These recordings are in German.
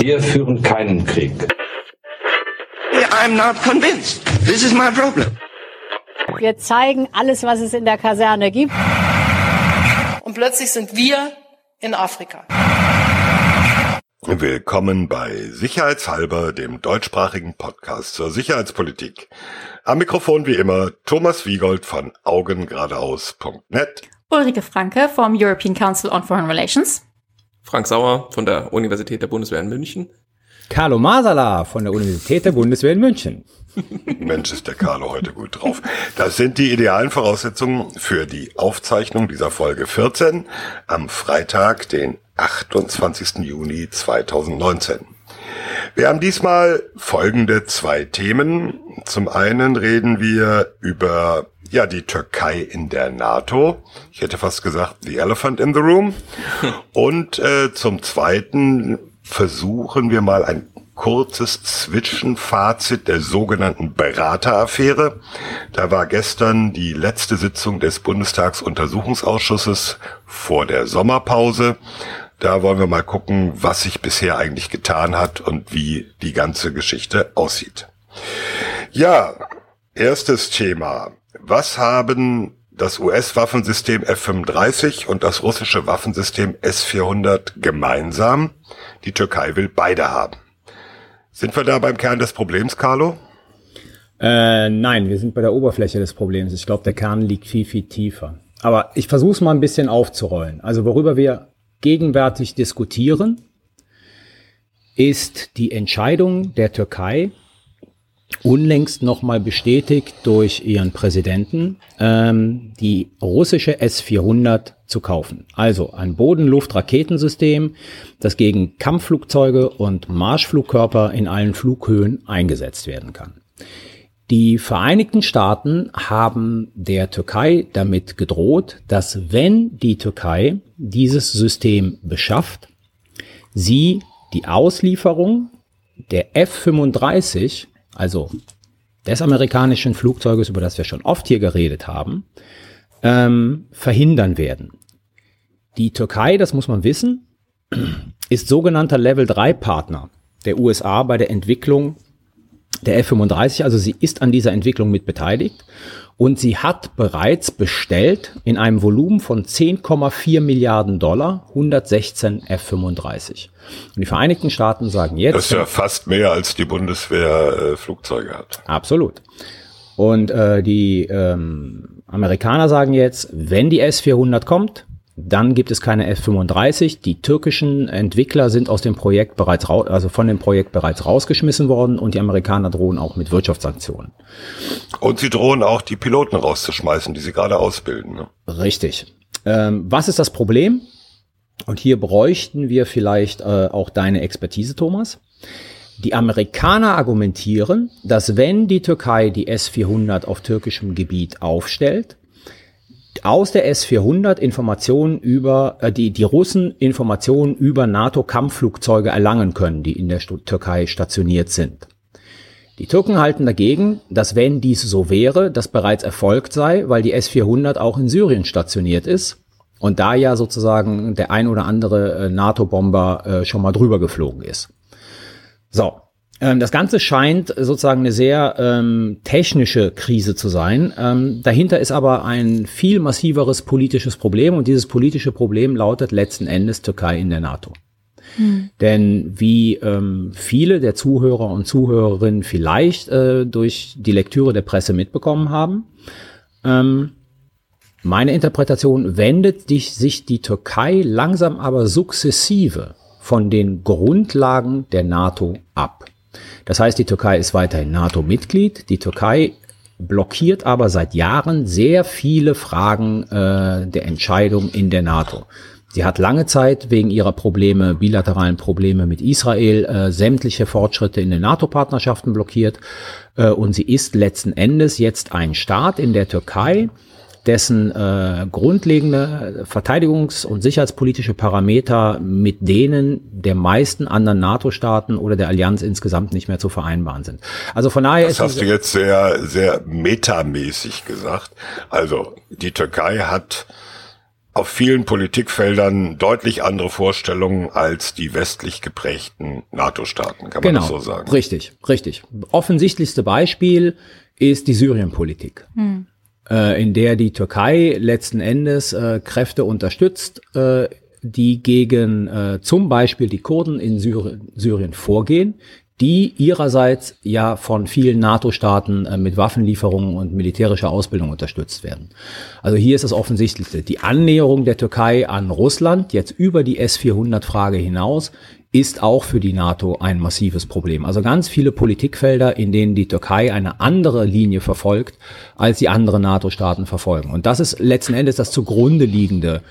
Wir führen keinen Krieg. I'm not convinced. This is my problem. Wir zeigen alles, was es in der Kaserne gibt. Und plötzlich sind wir in Afrika. Willkommen bei Sicherheitshalber, dem deutschsprachigen Podcast zur Sicherheitspolitik. Am Mikrofon wie immer Thomas Wiegold von augengeradeaus.net. Ulrike Franke vom European Council on Foreign Relations. Frank Sauer von der Universität der Bundeswehr in München. Carlo Masala von der Universität der Bundeswehr in München. Mensch, ist der Carlo heute gut drauf. Das sind die idealen Voraussetzungen für die Aufzeichnung dieser Folge 14 am Freitag, den 28. Juni 2019. Wir haben diesmal folgende zwei Themen. Zum einen reden wir über ja, die Türkei in der NATO. Ich hätte fast gesagt, the elephant in the room. Und äh, zum zweiten versuchen wir mal ein kurzes Zwischenfazit der sogenannten Berateraffäre. Da war gestern die letzte Sitzung des Bundestagsuntersuchungsausschusses vor der Sommerpause. Da wollen wir mal gucken, was sich bisher eigentlich getan hat und wie die ganze Geschichte aussieht. Ja, erstes Thema. Was haben das US-Waffensystem F-35 und das russische Waffensystem S-400 gemeinsam? Die Türkei will beide haben. Sind wir da beim Kern des Problems, Carlo? Äh, nein, wir sind bei der Oberfläche des Problems. Ich glaube, der Kern liegt viel, viel tiefer. Aber ich versuche es mal ein bisschen aufzurollen. Also worüber wir gegenwärtig diskutieren, ist die Entscheidung der Türkei, unlängst nochmal bestätigt durch ihren Präsidenten, ähm, die russische S-400 zu kaufen. Also ein Boden-Luft-Raketensystem, das gegen Kampfflugzeuge und Marschflugkörper in allen Flughöhen eingesetzt werden kann. Die Vereinigten Staaten haben der Türkei damit gedroht, dass wenn die Türkei dieses System beschafft, sie die Auslieferung der F-35 also des amerikanischen Flugzeuges, über das wir schon oft hier geredet haben, ähm, verhindern werden. Die Türkei, das muss man wissen, ist sogenannter Level 3 Partner der USA bei der Entwicklung der F-35. Also sie ist an dieser Entwicklung mit beteiligt und sie hat bereits bestellt in einem Volumen von 10,4 Milliarden Dollar 116 F-35. Und die Vereinigten Staaten sagen jetzt. Das ist ja fast mehr als die Bundeswehr äh, Flugzeuge hat. Absolut. Und äh, die ähm, Amerikaner sagen jetzt, wenn die S-400 kommt, dann gibt es keine F-35. Die türkischen Entwickler sind aus dem Projekt bereits raus, also von dem Projekt bereits rausgeschmissen worden und die Amerikaner drohen auch mit Wirtschaftssanktionen. Und sie drohen auch die Piloten rauszuschmeißen, die sie gerade ausbilden. Ne? Richtig. Ähm, was ist das Problem? Und hier bräuchten wir vielleicht äh, auch deine Expertise, Thomas. Die Amerikaner argumentieren, dass wenn die Türkei die S-400 auf türkischem Gebiet aufstellt, aus der S-400 Informationen über, äh, die, die Russen Informationen über NATO-Kampfflugzeuge erlangen können, die in der Türkei stationiert sind. Die Türken halten dagegen, dass wenn dies so wäre, das bereits erfolgt sei, weil die S-400 auch in Syrien stationiert ist und da ja sozusagen der ein oder andere äh, NATO-Bomber äh, schon mal drüber geflogen ist. So, das Ganze scheint sozusagen eine sehr ähm, technische Krise zu sein. Ähm, dahinter ist aber ein viel massiveres politisches Problem und dieses politische Problem lautet letzten Endes Türkei in der NATO. Hm. Denn wie ähm, viele der Zuhörer und Zuhörerinnen vielleicht äh, durch die Lektüre der Presse mitbekommen haben, ähm, meine Interpretation wendet sich die Türkei langsam aber sukzessive von den Grundlagen der NATO ab. Das heißt, die Türkei ist weiterhin NATO-Mitglied. Die Türkei blockiert aber seit Jahren sehr viele Fragen äh, der Entscheidung in der NATO. Sie hat lange Zeit wegen ihrer Probleme, bilateralen Probleme mit Israel, äh, sämtliche Fortschritte in den NATO-Partnerschaften blockiert. Äh, und sie ist letzten Endes jetzt ein Staat in der Türkei, dessen äh, grundlegende Verteidigungs- und sicherheitspolitische Parameter mit denen der meisten anderen NATO-Staaten oder der Allianz insgesamt nicht mehr zu vereinbaren sind. Also von daher das hast du jetzt sehr, sehr metamäßig gesagt. Also die Türkei hat auf vielen Politikfeldern deutlich andere Vorstellungen als die westlich geprägten NATO-Staaten, kann man genau, das so sagen? Richtig, richtig. Offensichtlichste Beispiel ist die Syrienpolitik, hm. Äh, in der die Türkei letzten Endes äh, Kräfte unterstützt, äh, die gegen äh, zum Beispiel die Kurden in Syrien, Syrien vorgehen, die ihrerseits ja von vielen NATO-Staaten äh, mit Waffenlieferungen und militärischer Ausbildung unterstützt werden. Also hier ist das Offensichtlichste. Die Annäherung der Türkei an Russland, jetzt über die S-400-Frage hinaus, ist auch für die NATO ein massives Problem. Also ganz viele Politikfelder, in denen die Türkei eine andere Linie verfolgt, als die anderen NATO-Staaten verfolgen. Und das ist letzten Endes das zugrunde liegende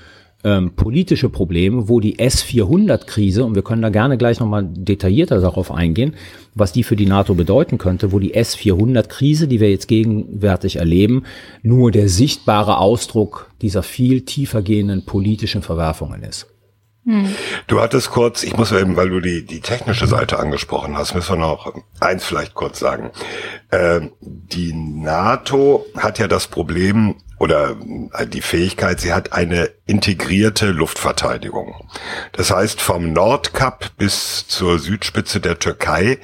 ähm, politische Probleme, wo die S-400-Krise, und wir können da gerne gleich nochmal detaillierter darauf eingehen, was die für die NATO bedeuten könnte, wo die S-400-Krise, die wir jetzt gegenwärtig erleben, nur der sichtbare Ausdruck dieser viel tiefer gehenden politischen Verwerfungen ist. Hm. Du hattest kurz, ich muss eben, weil du die, die technische Seite angesprochen hast, müssen wir noch eins vielleicht kurz sagen. Ähm, die NATO hat ja das Problem, oder äh, die Fähigkeit, sie hat eine integrierte Luftverteidigung. Das heißt, vom Nordkap bis zur Südspitze der Türkei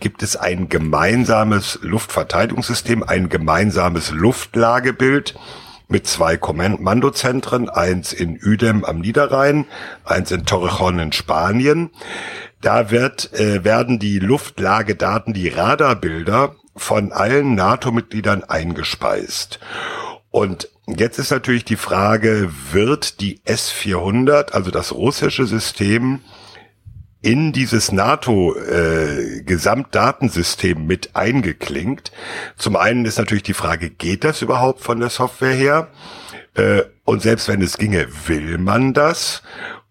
gibt es ein gemeinsames Luftverteidigungssystem, ein gemeinsames Luftlagebild mit zwei Kommandozentren, eins in Udem am Niederrhein, eins in Torrejón in Spanien. Da wird, äh, werden die Luftlagedaten, die Radarbilder von allen NATO-Mitgliedern eingespeist. Und jetzt ist natürlich die Frage, wird die S-400, also das russische System, in dieses NATO-Gesamtdatensystem äh, mit eingeklinkt. Zum einen ist natürlich die Frage, geht das überhaupt von der Software her? Äh, und selbst wenn es ginge, will man das?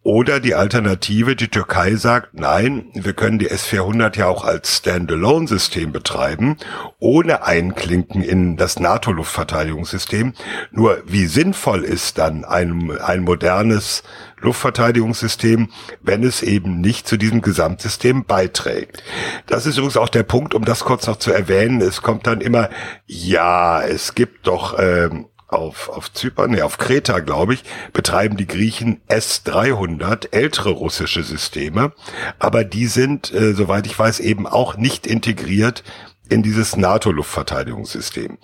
Oder die Alternative, die Türkei sagt, nein, wir können die S-400 ja auch als Standalone-System betreiben, ohne Einklinken in das NATO-Luftverteidigungssystem. Nur wie sinnvoll ist dann ein, ein modernes Luftverteidigungssystem, wenn es eben nicht zu diesem Gesamtsystem beiträgt. Das ist übrigens auch der Punkt, um das kurz noch zu erwähnen. Es kommt dann immer, ja, es gibt doch ähm, auf, auf Zypern, nee, auf Kreta, glaube ich, betreiben die Griechen S-300, ältere russische Systeme, aber die sind, äh, soweit ich weiß, eben auch nicht integriert in dieses NATO-Luftverteidigungssystem.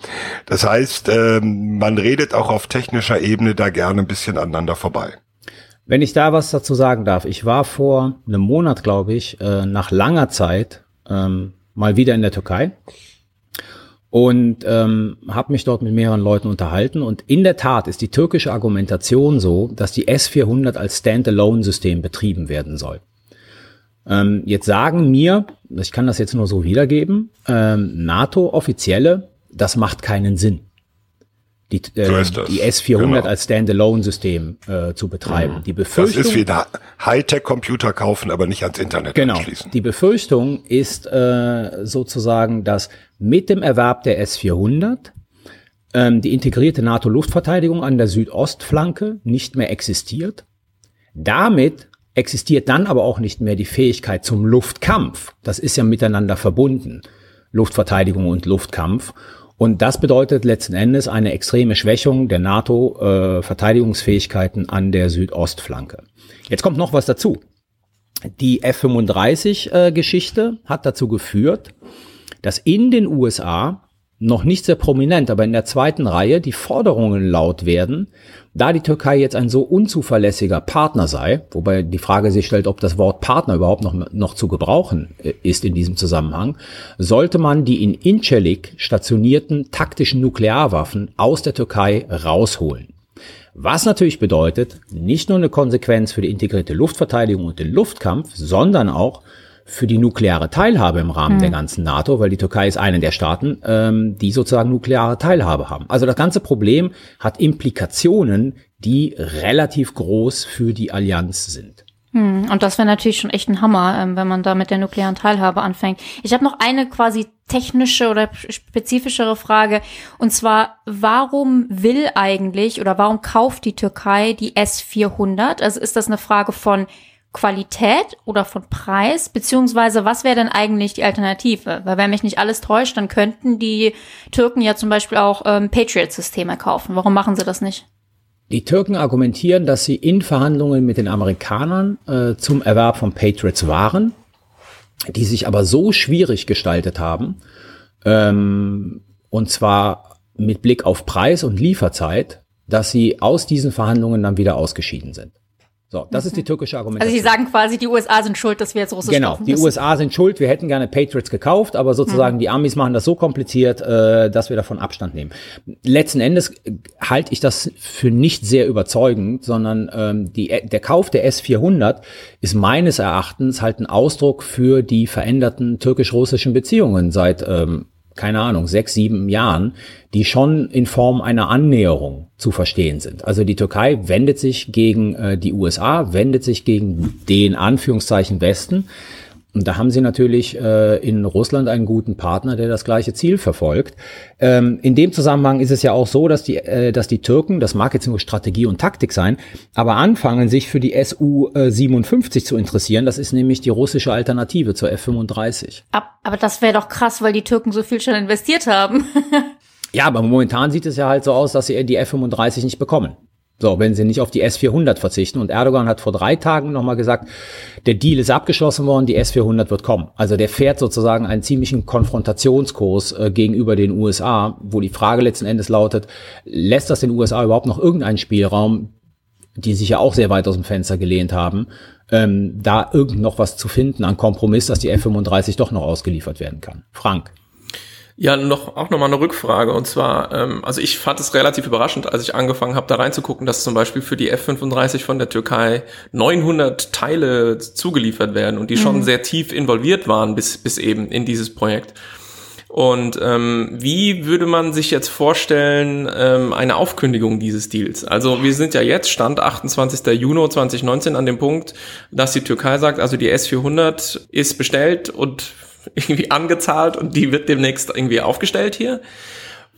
Das heißt, äh, man redet auch auf technischer Ebene da gerne ein bisschen aneinander vorbei. Wenn ich da was dazu sagen darf, ich war vor einem Monat, glaube ich, äh, nach langer Zeit ähm, mal wieder in der Türkei und ähm, habe mich dort mit mehreren Leuten unterhalten. Und in der Tat ist die türkische Argumentation so, dass die S400 als Standalone-System betrieben werden soll. Ähm, jetzt sagen mir, ich kann das jetzt nur so wiedergeben, ähm, NATO-Offizielle, das macht keinen Sinn die, äh, so die S400 genau. als Standalone-System äh, zu betreiben. Mhm. Die Befürchtung, das ist wie ein Hightech-Computer kaufen, aber nicht ans Internet genau. anschließen. Die Befürchtung ist äh, sozusagen, dass mit dem Erwerb der S400 ähm, die integrierte NATO-Luftverteidigung an der Südostflanke nicht mehr existiert. Damit existiert dann aber auch nicht mehr die Fähigkeit zum Luftkampf. Das ist ja miteinander verbunden. Luftverteidigung und Luftkampf. Und das bedeutet letzten Endes eine extreme Schwächung der NATO-Verteidigungsfähigkeiten äh, an der Südostflanke. Jetzt kommt noch was dazu. Die F-35-Geschichte äh, hat dazu geführt, dass in den USA noch nicht sehr prominent, aber in der zweiten Reihe die Forderungen laut werden, da die Türkei jetzt ein so unzuverlässiger Partner sei, wobei die Frage sich stellt, ob das Wort Partner überhaupt noch, noch zu gebrauchen äh, ist in diesem Zusammenhang, sollte man die in Incirlik stationierten taktischen Nuklearwaffen aus der Türkei rausholen. Was natürlich bedeutet, nicht nur eine Konsequenz für die integrierte Luftverteidigung und den Luftkampf, sondern auch für die nukleare Teilhabe im Rahmen hm. der ganzen NATO, weil die Türkei ist eine der Staaten, ähm, die sozusagen nukleare Teilhabe haben. Also das ganze Problem hat Implikationen, die relativ groß für die Allianz sind. Hm, und das wäre natürlich schon echt ein Hammer, ähm, wenn man da mit der nuklearen Teilhabe anfängt. Ich habe noch eine quasi technische oder spezifischere Frage. Und zwar, warum will eigentlich oder warum kauft die Türkei die S-400? Also ist das eine Frage von Qualität oder von Preis, beziehungsweise was wäre denn eigentlich die Alternative? Weil wenn mich nicht alles täuscht, dann könnten die Türken ja zum Beispiel auch ähm, Patriot-Systeme kaufen. Warum machen sie das nicht? Die Türken argumentieren, dass sie in Verhandlungen mit den Amerikanern äh, zum Erwerb von Patriots waren, die sich aber so schwierig gestaltet haben, ähm, und zwar mit Blick auf Preis und Lieferzeit, dass sie aus diesen Verhandlungen dann wieder ausgeschieden sind. So, das ist die türkische Argumentation. Also sie sagen quasi, die USA sind schuld, dass wir jetzt Russisch Genau, die. USA sind schuld, wir hätten gerne Patriots gekauft, aber sozusagen die Amis machen das so kompliziert, äh, dass wir davon Abstand nehmen. Letzten Endes äh, halte ich das für nicht sehr überzeugend, sondern ähm, die, der Kauf der S400 ist meines Erachtens halt ein Ausdruck für die veränderten türkisch-russischen Beziehungen seit ähm, keine Ahnung, sechs, sieben Jahren, die schon in Form einer Annäherung zu verstehen sind. Also die Türkei wendet sich gegen äh, die USA, wendet sich gegen den Anführungszeichen Westen. Und da haben sie natürlich äh, in Russland einen guten Partner, der das gleiche Ziel verfolgt. Ähm, in dem Zusammenhang ist es ja auch so, dass die, äh, dass die Türken, das mag jetzt nur Strategie und Taktik sein, aber anfangen, sich für die Su-57 zu interessieren. Das ist nämlich die russische Alternative zur F-35. Ab, aber das wäre doch krass, weil die Türken so viel schon investiert haben. Ja, aber momentan sieht es ja halt so aus, dass sie die F-35 nicht bekommen. So, wenn sie nicht auf die S-400 verzichten. Und Erdogan hat vor drei Tagen nochmal gesagt, der Deal ist abgeschlossen worden, die S-400 wird kommen. Also der fährt sozusagen einen ziemlichen Konfrontationskurs äh, gegenüber den USA, wo die Frage letzten Endes lautet, lässt das den USA überhaupt noch irgendeinen Spielraum, die sich ja auch sehr weit aus dem Fenster gelehnt haben, ähm, da irgend noch was zu finden an Kompromiss, dass die F-35 doch noch ausgeliefert werden kann. Frank. Ja, noch auch nochmal eine Rückfrage. Und zwar, ähm, also ich fand es relativ überraschend, als ich angefangen habe, da reinzugucken, dass zum Beispiel für die F-35 von der Türkei 900 Teile zugeliefert werden und die schon sehr tief involviert waren bis, bis eben in dieses Projekt. Und ähm, wie würde man sich jetzt vorstellen, ähm, eine Aufkündigung dieses Deals? Also wir sind ja jetzt, Stand 28. Juni 2019, an dem Punkt, dass die Türkei sagt, also die S-400 ist bestellt und irgendwie angezahlt und die wird demnächst irgendwie aufgestellt hier.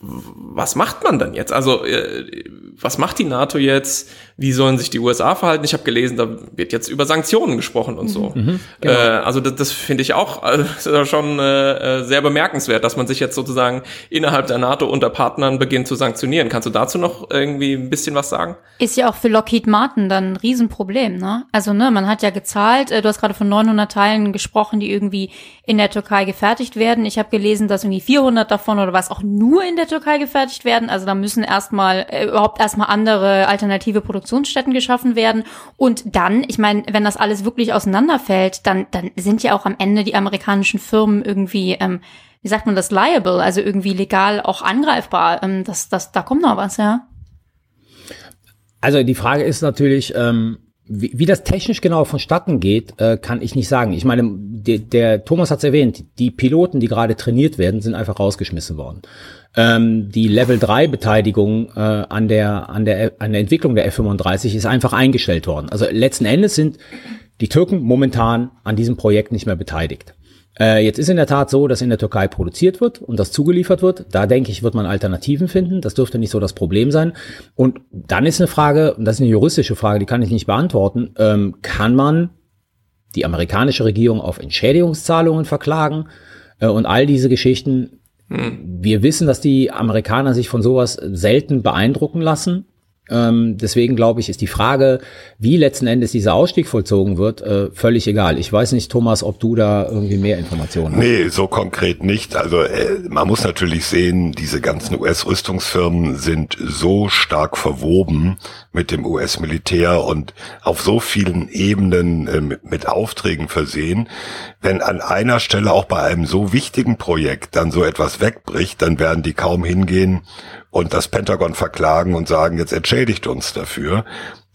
Was macht man dann jetzt? Also äh, was macht die NATO jetzt? Wie sollen sich die USA verhalten? Ich habe gelesen, da wird jetzt über Sanktionen gesprochen und so. äh, also das, das finde ich auch also schon äh, sehr bemerkenswert, dass man sich jetzt sozusagen innerhalb der NATO unter Partnern beginnt zu sanktionieren. Kannst du dazu noch irgendwie ein bisschen was sagen? Ist ja auch für Lockheed Martin dann ein Riesenproblem, ne? Also, ne, man hat ja gezahlt, äh, du hast gerade von 900 Teilen gesprochen, die irgendwie in der Türkei gefertigt werden. Ich habe gelesen, dass irgendwie 400 davon oder was auch nur in der Türkei gefertigt werden. Also da müssen erstmal äh, überhaupt erstmal andere alternative Produktionsstätten geschaffen werden. Und dann, ich meine, wenn das alles wirklich auseinanderfällt, dann, dann sind ja auch am Ende die amerikanischen Firmen irgendwie, ähm, wie sagt man das, liable, also irgendwie legal auch angreifbar. Ähm, das, das, da kommt noch was, ja. Also die Frage ist natürlich, ähm, wie, wie das technisch genau vonstatten geht, äh, kann ich nicht sagen. Ich meine, der, der Thomas hat es erwähnt, die Piloten, die gerade trainiert werden, sind einfach rausgeschmissen worden. Ähm, die Level 3 Beteiligung äh, an der an der an der Entwicklung der F35 ist einfach eingestellt worden. Also letzten Endes sind die Türken momentan an diesem Projekt nicht mehr beteiligt. Äh, jetzt ist in der Tat so, dass in der Türkei produziert wird und das zugeliefert wird. Da denke ich, wird man Alternativen finden. Das dürfte nicht so das Problem sein. Und dann ist eine Frage, und das ist eine juristische Frage, die kann ich nicht beantworten, ähm, kann man die amerikanische Regierung auf Entschädigungszahlungen verklagen äh, und all diese Geschichten. Wir wissen, dass die Amerikaner sich von sowas selten beeindrucken lassen. Ähm, deswegen glaube ich, ist die Frage, wie letzten Endes dieser Ausstieg vollzogen wird, äh, völlig egal. Ich weiß nicht, Thomas, ob du da irgendwie mehr Informationen hast. Nee, so konkret nicht. Also äh, man muss natürlich sehen, diese ganzen US-Rüstungsfirmen sind so stark verwoben mit dem US-Militär und auf so vielen Ebenen äh, mit, mit Aufträgen versehen. Wenn an einer Stelle auch bei einem so wichtigen Projekt dann so etwas wegbricht, dann werden die kaum hingehen und das Pentagon verklagen und sagen, jetzt entschädigt uns dafür.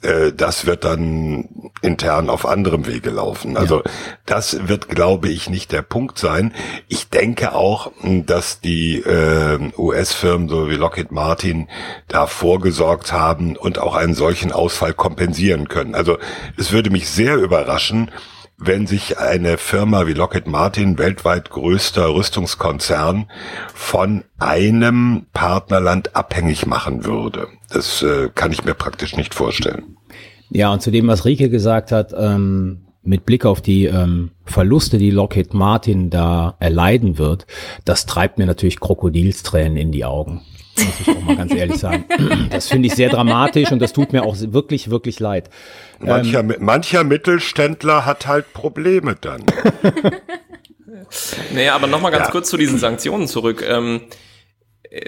Äh, Das wird dann intern auf anderem Wege laufen. Also das wird, glaube ich, nicht der Punkt sein. Ich denke auch, dass die äh, US-Firmen, so wie Lockheed Martin, da vorgesorgt haben und auch einen solchen Ausfall kompensieren können. Also es würde mich sehr überraschen, wenn sich eine Firma wie Lockheed Martin, weltweit größter Rüstungskonzern, von einem Partnerland abhängig machen würde. Das äh, kann ich mir praktisch nicht vorstellen. Ja, und zu dem, was Rike gesagt hat, ähm, mit Blick auf die ähm, Verluste, die Lockheed Martin da erleiden wird, das treibt mir natürlich Krokodilstränen in die Augen. Muss ich auch mal ganz ehrlich sagen. Das finde ich sehr dramatisch und das tut mir auch wirklich, wirklich leid. Mancher, ähm, mancher Mittelständler hat halt Probleme dann. naja, aber nochmal ganz ja. kurz zu diesen Sanktionen zurück. Ähm,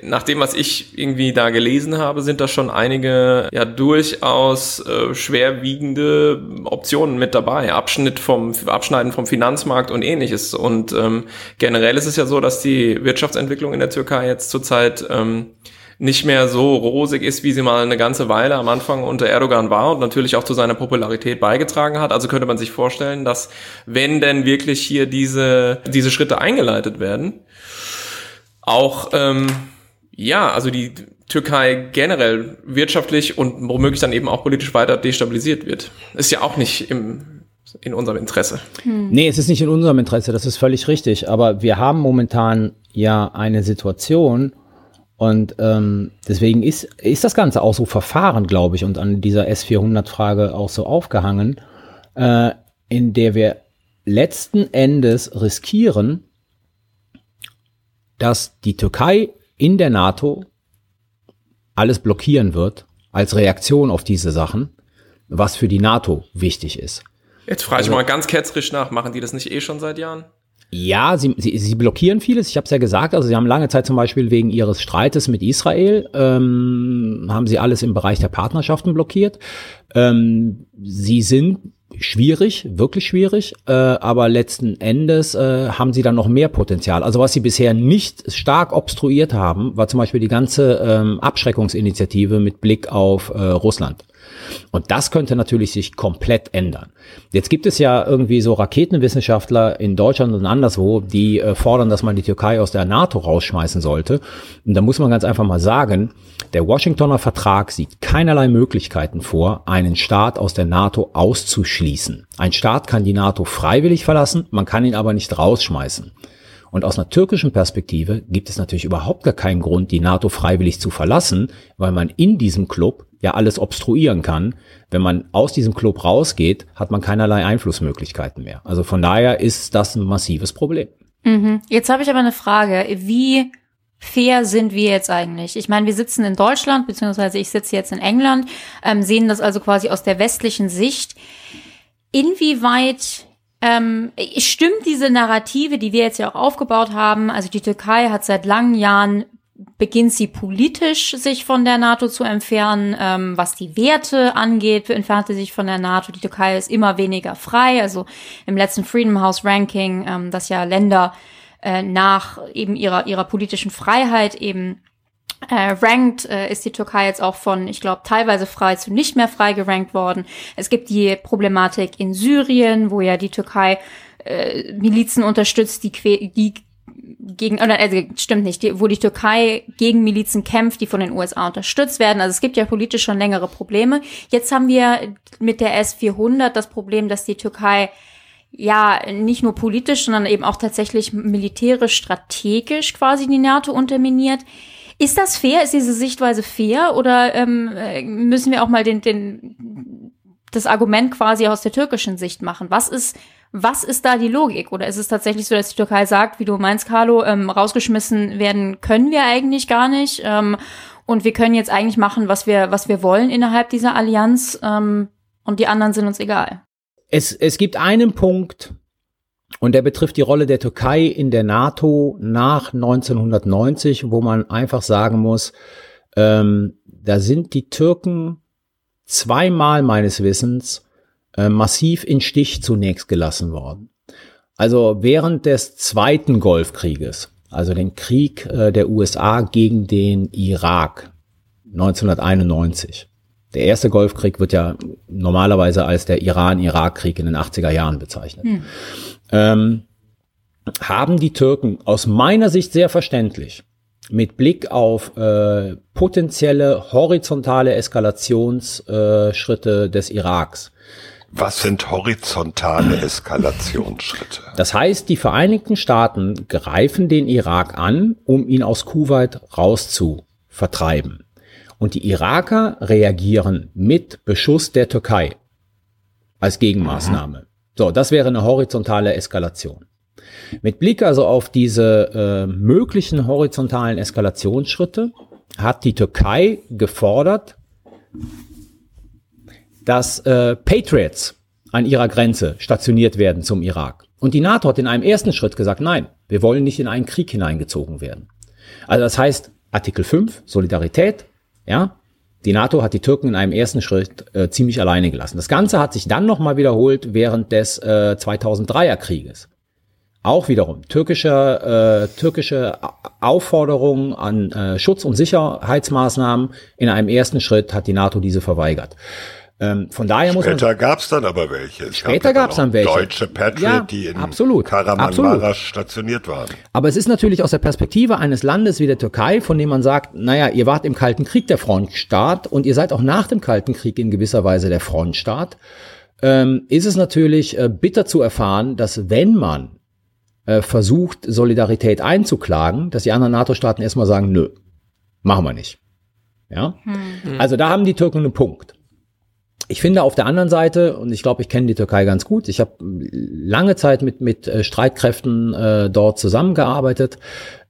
nach dem, was ich irgendwie da gelesen habe, sind da schon einige ja durchaus äh, schwerwiegende Optionen mit dabei. Abschnitt vom Abschneiden vom Finanzmarkt und ähnliches. Und ähm, generell ist es ja so, dass die Wirtschaftsentwicklung in der Türkei jetzt zurzeit ähm, nicht mehr so rosig ist, wie sie mal eine ganze Weile am Anfang unter Erdogan war und natürlich auch zu seiner Popularität beigetragen hat. Also könnte man sich vorstellen, dass wenn denn wirklich hier diese, diese Schritte eingeleitet werden, auch ähm, ja, also die Türkei generell wirtschaftlich und womöglich dann eben auch politisch weiter destabilisiert wird. Ist ja auch nicht im, in unserem Interesse. Hm. Nee, es ist nicht in unserem Interesse, das ist völlig richtig. Aber wir haben momentan ja eine Situation und ähm, deswegen ist, ist das Ganze auch so verfahren, glaube ich, und an dieser S400-Frage auch so aufgehangen, äh, in der wir letzten Endes riskieren, dass die Türkei in der NATO alles blockieren wird als Reaktion auf diese Sachen, was für die NATO wichtig ist. Jetzt frage ich also, mal ganz ketzerisch nach, machen die das nicht eh schon seit Jahren? Ja, sie, sie, sie blockieren vieles. Ich habe es ja gesagt. Also sie haben lange Zeit zum Beispiel wegen ihres Streites mit Israel ähm, haben sie alles im Bereich der Partnerschaften blockiert. Ähm, sie sind schwierig, wirklich schwierig, äh, aber letzten Endes äh, haben sie dann noch mehr Potenzial. Also was sie bisher nicht stark obstruiert haben, war zum Beispiel die ganze ähm, Abschreckungsinitiative mit Blick auf äh, Russland. Und das könnte natürlich sich komplett ändern. Jetzt gibt es ja irgendwie so Raketenwissenschaftler in Deutschland und anderswo, die äh, fordern, dass man die Türkei aus der NATO rausschmeißen sollte. Und da muss man ganz einfach mal sagen, der Washingtoner Vertrag sieht keinerlei Möglichkeiten vor, einen Staat aus der NATO auszuschließen. Ein Staat kann die NATO freiwillig verlassen, man kann ihn aber nicht rausschmeißen. Und aus einer türkischen Perspektive gibt es natürlich überhaupt gar keinen Grund, die NATO freiwillig zu verlassen, weil man in diesem Club ja alles obstruieren kann. Wenn man aus diesem Club rausgeht, hat man keinerlei Einflussmöglichkeiten mehr. Also von daher ist das ein massives Problem. Mhm. Jetzt habe ich aber eine Frage. Wie fair sind wir jetzt eigentlich? Ich meine, wir sitzen in Deutschland, beziehungsweise ich sitze jetzt in England, ähm, sehen das also quasi aus der westlichen Sicht. Inwieweit ähm, stimmt diese Narrative, die wir jetzt ja auch aufgebaut haben? Also die Türkei hat seit langen Jahren beginnt sie politisch sich von der NATO zu entfernen. Ähm, was die Werte angeht, entfernt sie sich von der NATO. Die Türkei ist immer weniger frei. Also im letzten Freedom House Ranking, ähm, das ja Länder äh, nach eben ihrer ihrer politischen Freiheit eben äh, ranked äh, ist die Türkei jetzt auch von, ich glaube, teilweise frei zu nicht mehr frei gerankt worden. Es gibt die Problematik in Syrien, wo ja die Türkei äh, Milizen unterstützt, die, die gegen, oder, also stimmt nicht, die, wo die Türkei gegen Milizen kämpft, die von den USA unterstützt werden. Also es gibt ja politisch schon längere Probleme. Jetzt haben wir mit der S-400 das Problem, dass die Türkei ja nicht nur politisch, sondern eben auch tatsächlich militärisch, strategisch quasi die NATO unterminiert. Ist das fair? Ist diese Sichtweise fair? Oder ähm, müssen wir auch mal den, den, das Argument quasi aus der türkischen Sicht machen? Was ist, was ist da die Logik? Oder ist es tatsächlich so, dass die Türkei sagt, wie du meinst, Carlo, ähm, rausgeschmissen werden können wir eigentlich gar nicht? Ähm, und wir können jetzt eigentlich machen, was wir, was wir wollen innerhalb dieser Allianz. Ähm, und die anderen sind uns egal. Es, es gibt einen Punkt, und der betrifft die Rolle der Türkei in der NATO nach 1990, wo man einfach sagen muss, ähm, da sind die Türken zweimal meines Wissens äh, massiv in Stich zunächst gelassen worden. Also während des zweiten Golfkrieges, also den Krieg äh, der USA gegen den Irak 1991. Der erste Golfkrieg wird ja normalerweise als der Iran-Irak-Krieg in den 80er Jahren bezeichnet. Hm ähm, haben die Türken aus meiner Sicht sehr verständlich mit Blick auf äh, potenzielle horizontale Eskalationsschritte äh, des Iraks. Was sind horizontale Eskalationsschritte? Das heißt, die Vereinigten Staaten greifen den Irak an, um ihn aus Kuwait rauszuvertreiben. Und die Iraker reagieren mit Beschuss der Türkei als Gegenmaßnahme. So, das wäre eine horizontale Eskalation. Mit Blick also auf diese äh, möglichen horizontalen Eskalationsschritte hat die Türkei gefordert, dass äh, Patriots an ihrer Grenze stationiert werden zum Irak. Und die NATO hat in einem ersten Schritt gesagt, nein, wir wollen nicht in einen Krieg hineingezogen werden. Also das heißt, Artikel 5, Solidarität, ja, die NATO hat die Türken in einem ersten Schritt äh, ziemlich alleine gelassen. Das Ganze hat sich dann nochmal wiederholt während des äh, 2003er Krieges. Auch wiederum türkische, äh, türkische Aufforderungen an äh, Schutz- und Sicherheitsmaßnahmen. In einem ersten Schritt hat die NATO diese verweigert. Ähm, von daher muss Später man. gab es dann aber welche. Es Später gab gab's dann welche. Deutsche Patriot, Ja, die in absolut, Karamanmaraş absolut. stationiert waren. Aber es ist natürlich aus der Perspektive eines Landes wie der Türkei, von dem man sagt, naja, ihr wart im Kalten Krieg der Frontstaat und ihr seid auch nach dem Kalten Krieg in gewisser Weise der Frontstaat, ähm, ist es natürlich äh, bitter zu erfahren, dass wenn man äh, versucht, Solidarität einzuklagen, dass die anderen NATO-Staaten erstmal sagen, nö, machen wir nicht. Ja? Also da haben die Türken einen Punkt. Ich finde auf der anderen Seite, und ich glaube, ich kenne die Türkei ganz gut, ich habe lange Zeit mit, mit äh, Streitkräften äh, dort zusammengearbeitet,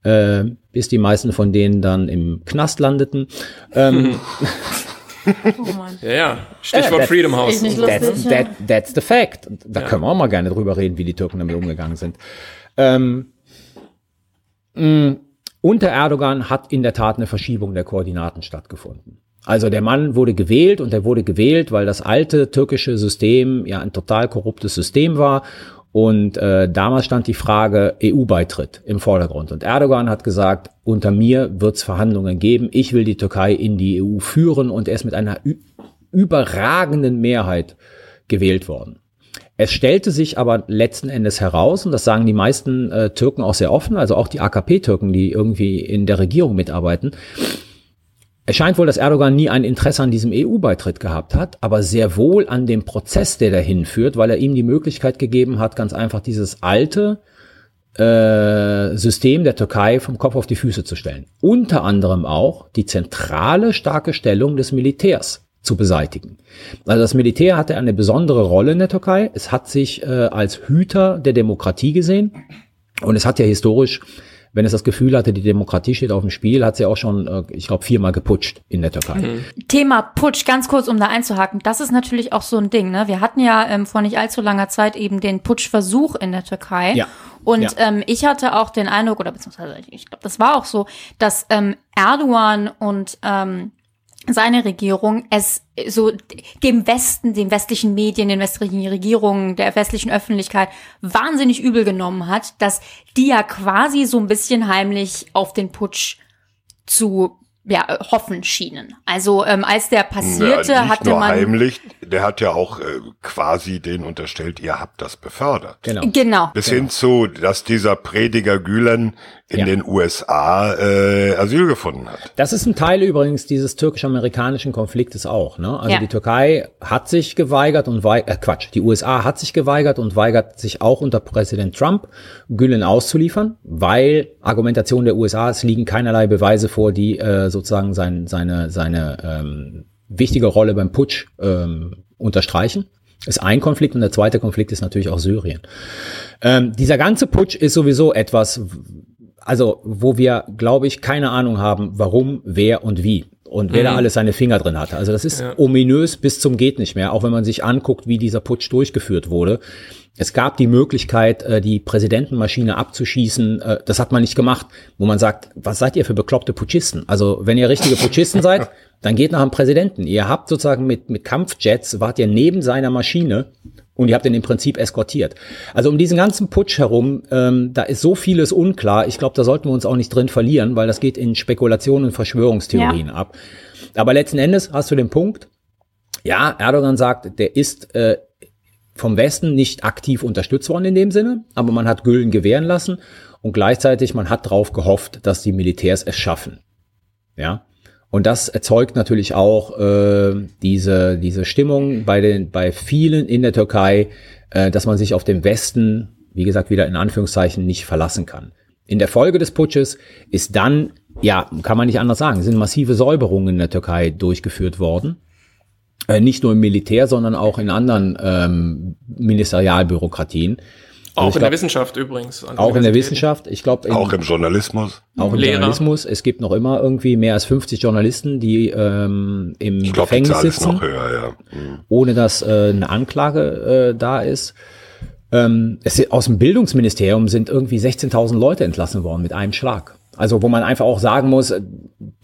äh, bis die meisten von denen dann im Knast landeten. Ähm, Oh Mann. Ja, ja. Stichwort Ja, Freedom House. That's, that, that's the fact. Da können wir auch mal gerne drüber reden, wie die Türken damit umgegangen sind. Ähm, mh, unter Erdogan hat in der Tat eine Verschiebung der Koordinaten stattgefunden. Also der Mann wurde gewählt und er wurde gewählt, weil das alte türkische System ja ein total korruptes System war. Und äh, damals stand die Frage EU-Beitritt im Vordergrund. Und Erdogan hat gesagt, unter mir wird es Verhandlungen geben. Ich will die Türkei in die EU führen und er ist mit einer überragenden Mehrheit gewählt worden. Es stellte sich aber letzten Endes heraus, und das sagen die meisten äh, Türken auch sehr offen, also auch die AKP-Türken, die irgendwie in der Regierung mitarbeiten, es scheint wohl, dass Erdogan nie ein Interesse an diesem EU-Beitritt gehabt hat, aber sehr wohl an dem Prozess, der dahin führt, weil er ihm die Möglichkeit gegeben hat, ganz einfach dieses alte äh, System der Türkei vom Kopf auf die Füße zu stellen. Unter anderem auch die zentrale starke Stellung des Militärs zu beseitigen. Also das Militär hatte eine besondere Rolle in der Türkei. Es hat sich äh, als Hüter der Demokratie gesehen und es hat ja historisch wenn es das Gefühl hatte, die Demokratie steht auf dem Spiel, hat sie auch schon, äh, ich glaube, viermal geputscht in der Türkei. Thema Putsch, ganz kurz, um da einzuhaken. Das ist natürlich auch so ein Ding. Ne? Wir hatten ja ähm, vor nicht allzu langer Zeit eben den Putschversuch in der Türkei. Ja. Und Ja. ähm, ich hatte auch den Eindruck, oder beziehungsweise ich, ich glaube, das war auch so, dass ähm, Erdogan und ähm, seine Regierung es so dem Westen, den westlichen Medien, den westlichen Regierungen, der westlichen Öffentlichkeit wahnsinnig übel genommen hat, dass die ja quasi so ein bisschen heimlich auf den Putsch zu ja, äh, hoffen schienen. Also ähm, als der passierte, ja, hatte nur man heimlich, der hat ja auch äh, quasi den unterstellt, ihr habt das befördert. Genau. genau Bis hin zu, dass dieser Prediger Gülen in Ja. den USA äh, Asyl gefunden hat. Das ist ein Teil übrigens dieses türkisch-amerikanischen Konfliktes auch. Ne? Also Ja. die Türkei hat sich geweigert und wei äh, Quatsch, die USA hat sich geweigert und weigert sich auch unter Präsident Trump Gülen auszuliefern, weil Argumentation der USA es liegen keinerlei Beweise vor, die äh, sozusagen sein, seine seine ähm, wichtige Rolle beim Putsch ähm, unterstreichen. Ist ein Konflikt und der zweite Konflikt ist natürlich auch Syrien. Ähm, dieser ganze Putsch ist sowieso etwas, also wo wir, glaube ich, keine Ahnung haben, warum, wer und wie. Und wer da alles seine Finger drin hatte. Also das ist ominös bis zum geht nicht mehr, auch wenn man sich anguckt, wie dieser Putsch durchgeführt wurde. Es gab die Möglichkeit, äh, die Präsidentenmaschine abzuschießen. Äh, Das hat man nicht gemacht, wo man sagt, was seid ihr für bekloppte Putschisten? Also wenn ihr richtige Putschisten seid, dann geht nach dem Präsidenten. Ihr habt sozusagen mit, mit Kampfjets, wart ihr neben seiner Maschine und ihr habt ihn im Prinzip eskortiert. Also um diesen ganzen Putsch herum, ähm, da ist so vieles unklar. Ich glaube, da sollten wir uns auch nicht drin verlieren, weil das geht in Spekulationen und Verschwörungstheorien ab. Aber letzten Endes hast du den Punkt, ja, Erdogan sagt, der ist äh, vom Westen nicht aktiv unterstützt worden in dem Sinne, aber man hat Gülen gewähren lassen und gleichzeitig man hat darauf gehofft, dass die Militärs es schaffen. Ja. Und das erzeugt natürlich auch äh, diese, diese Stimmung bei, den, bei vielen in der Türkei, äh, dass man sich auf den Westen, wie gesagt, wieder in Anführungszeichen nicht verlassen kann. In der Folge des Putsches ist dann, ja, kann man nicht anders sagen, sind massive Säuberungen in der Türkei durchgeführt worden. Äh, nicht nur im Militär, sondern auch in anderen ähm, Ministerialbürokratien. Auch Also ich in der glaub- Wissenschaft übrigens. Auch in der. Wissenschaft. Ich glaube, Auch im Journalismus. auch im Lehrer. Journalismus. Es gibt noch immer irgendwie mehr als 50 Journalisten, die ähm, im Ich glaube, die Gefängnis Zahl ist sitzen, noch höher, ja. Mhm. ohne dass äh, eine Anklage äh, da ist. Ähm, es, sind- aus dem Bildungsministerium sind irgendwie 16.000 Leute entlassen worden mit einem Schlag. Also wo man einfach auch sagen muss, äh,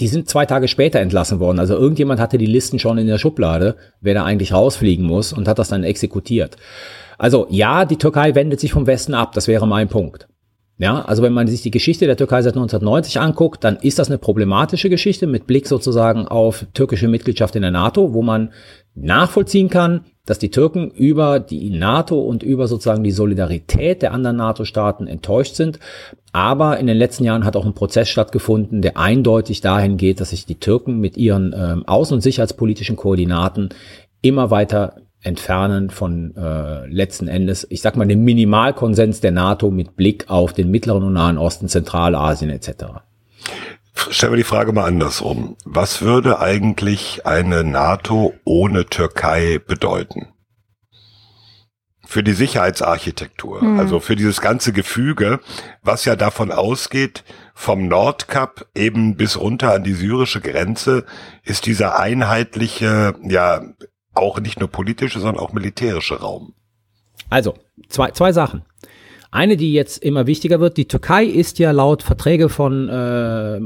die sind zwei Tage später entlassen worden. Also irgendjemand hatte die Listen schon in der Schublade, wer da eigentlich rausfliegen muss und hat das dann exekutiert. Also ja, die Türkei wendet sich vom Westen ab, das wäre mein Punkt. Ja, also wenn man sich die Geschichte der Türkei seit 1990 anguckt, dann ist das eine problematische Geschichte mit Blick sozusagen auf türkische Mitgliedschaft in der NATO, wo man nachvollziehen kann, dass die Türken über die NATO und über sozusagen die Solidarität der anderen NATO-Staaten enttäuscht sind. Aber in den letzten Jahren hat auch ein Prozess stattgefunden, der eindeutig dahin geht, dass sich die Türken mit ihren ähm, außen- und sicherheitspolitischen Koordinaten immer weiter entfernen von äh, letzten Endes, ich sag mal, dem Minimalkonsens der NATO mit Blick auf den Mittleren und Nahen Osten, Zentralasien etc. Stellen wir die Frage mal andersrum. Was würde eigentlich eine NATO ohne Türkei bedeuten? Für die Sicherheitsarchitektur, also für dieses ganze Gefüge, was ja davon ausgeht, vom Nordkap eben bis runter an die syrische Grenze, ist dieser einheitliche, ja, auch nicht nur politische, sondern auch militärische Raum. Also, zwei, zwei Sachen. Eine, die jetzt immer wichtiger wird, die Türkei ist ja laut Verträge von, äh,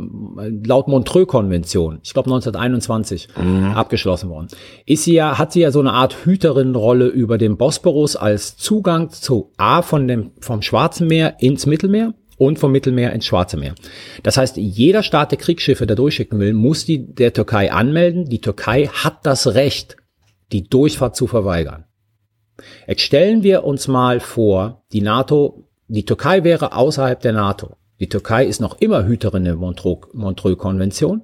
laut Montreux-Konvention, ich glaube 1921, abgeschlossen worden, ist sie ja, hat sie ja so eine Art Hüterinnenrolle über den Bosporus als Zugang zu A von dem, vom Schwarzen Meer ins Mittelmeer und vom Mittelmeer ins Schwarze Meer. Das heißt, jeder Staat, der Kriegsschiffe da durchschicken will, muss die der Türkei anmelden. Die Türkei hat das Recht, die Durchfahrt zu verweigern. Jetzt stellen wir uns mal vor, die NATO, die Türkei wäre außerhalb der NATO. Die Türkei ist noch immer Hüterin der Montreux- Montreux-Konvention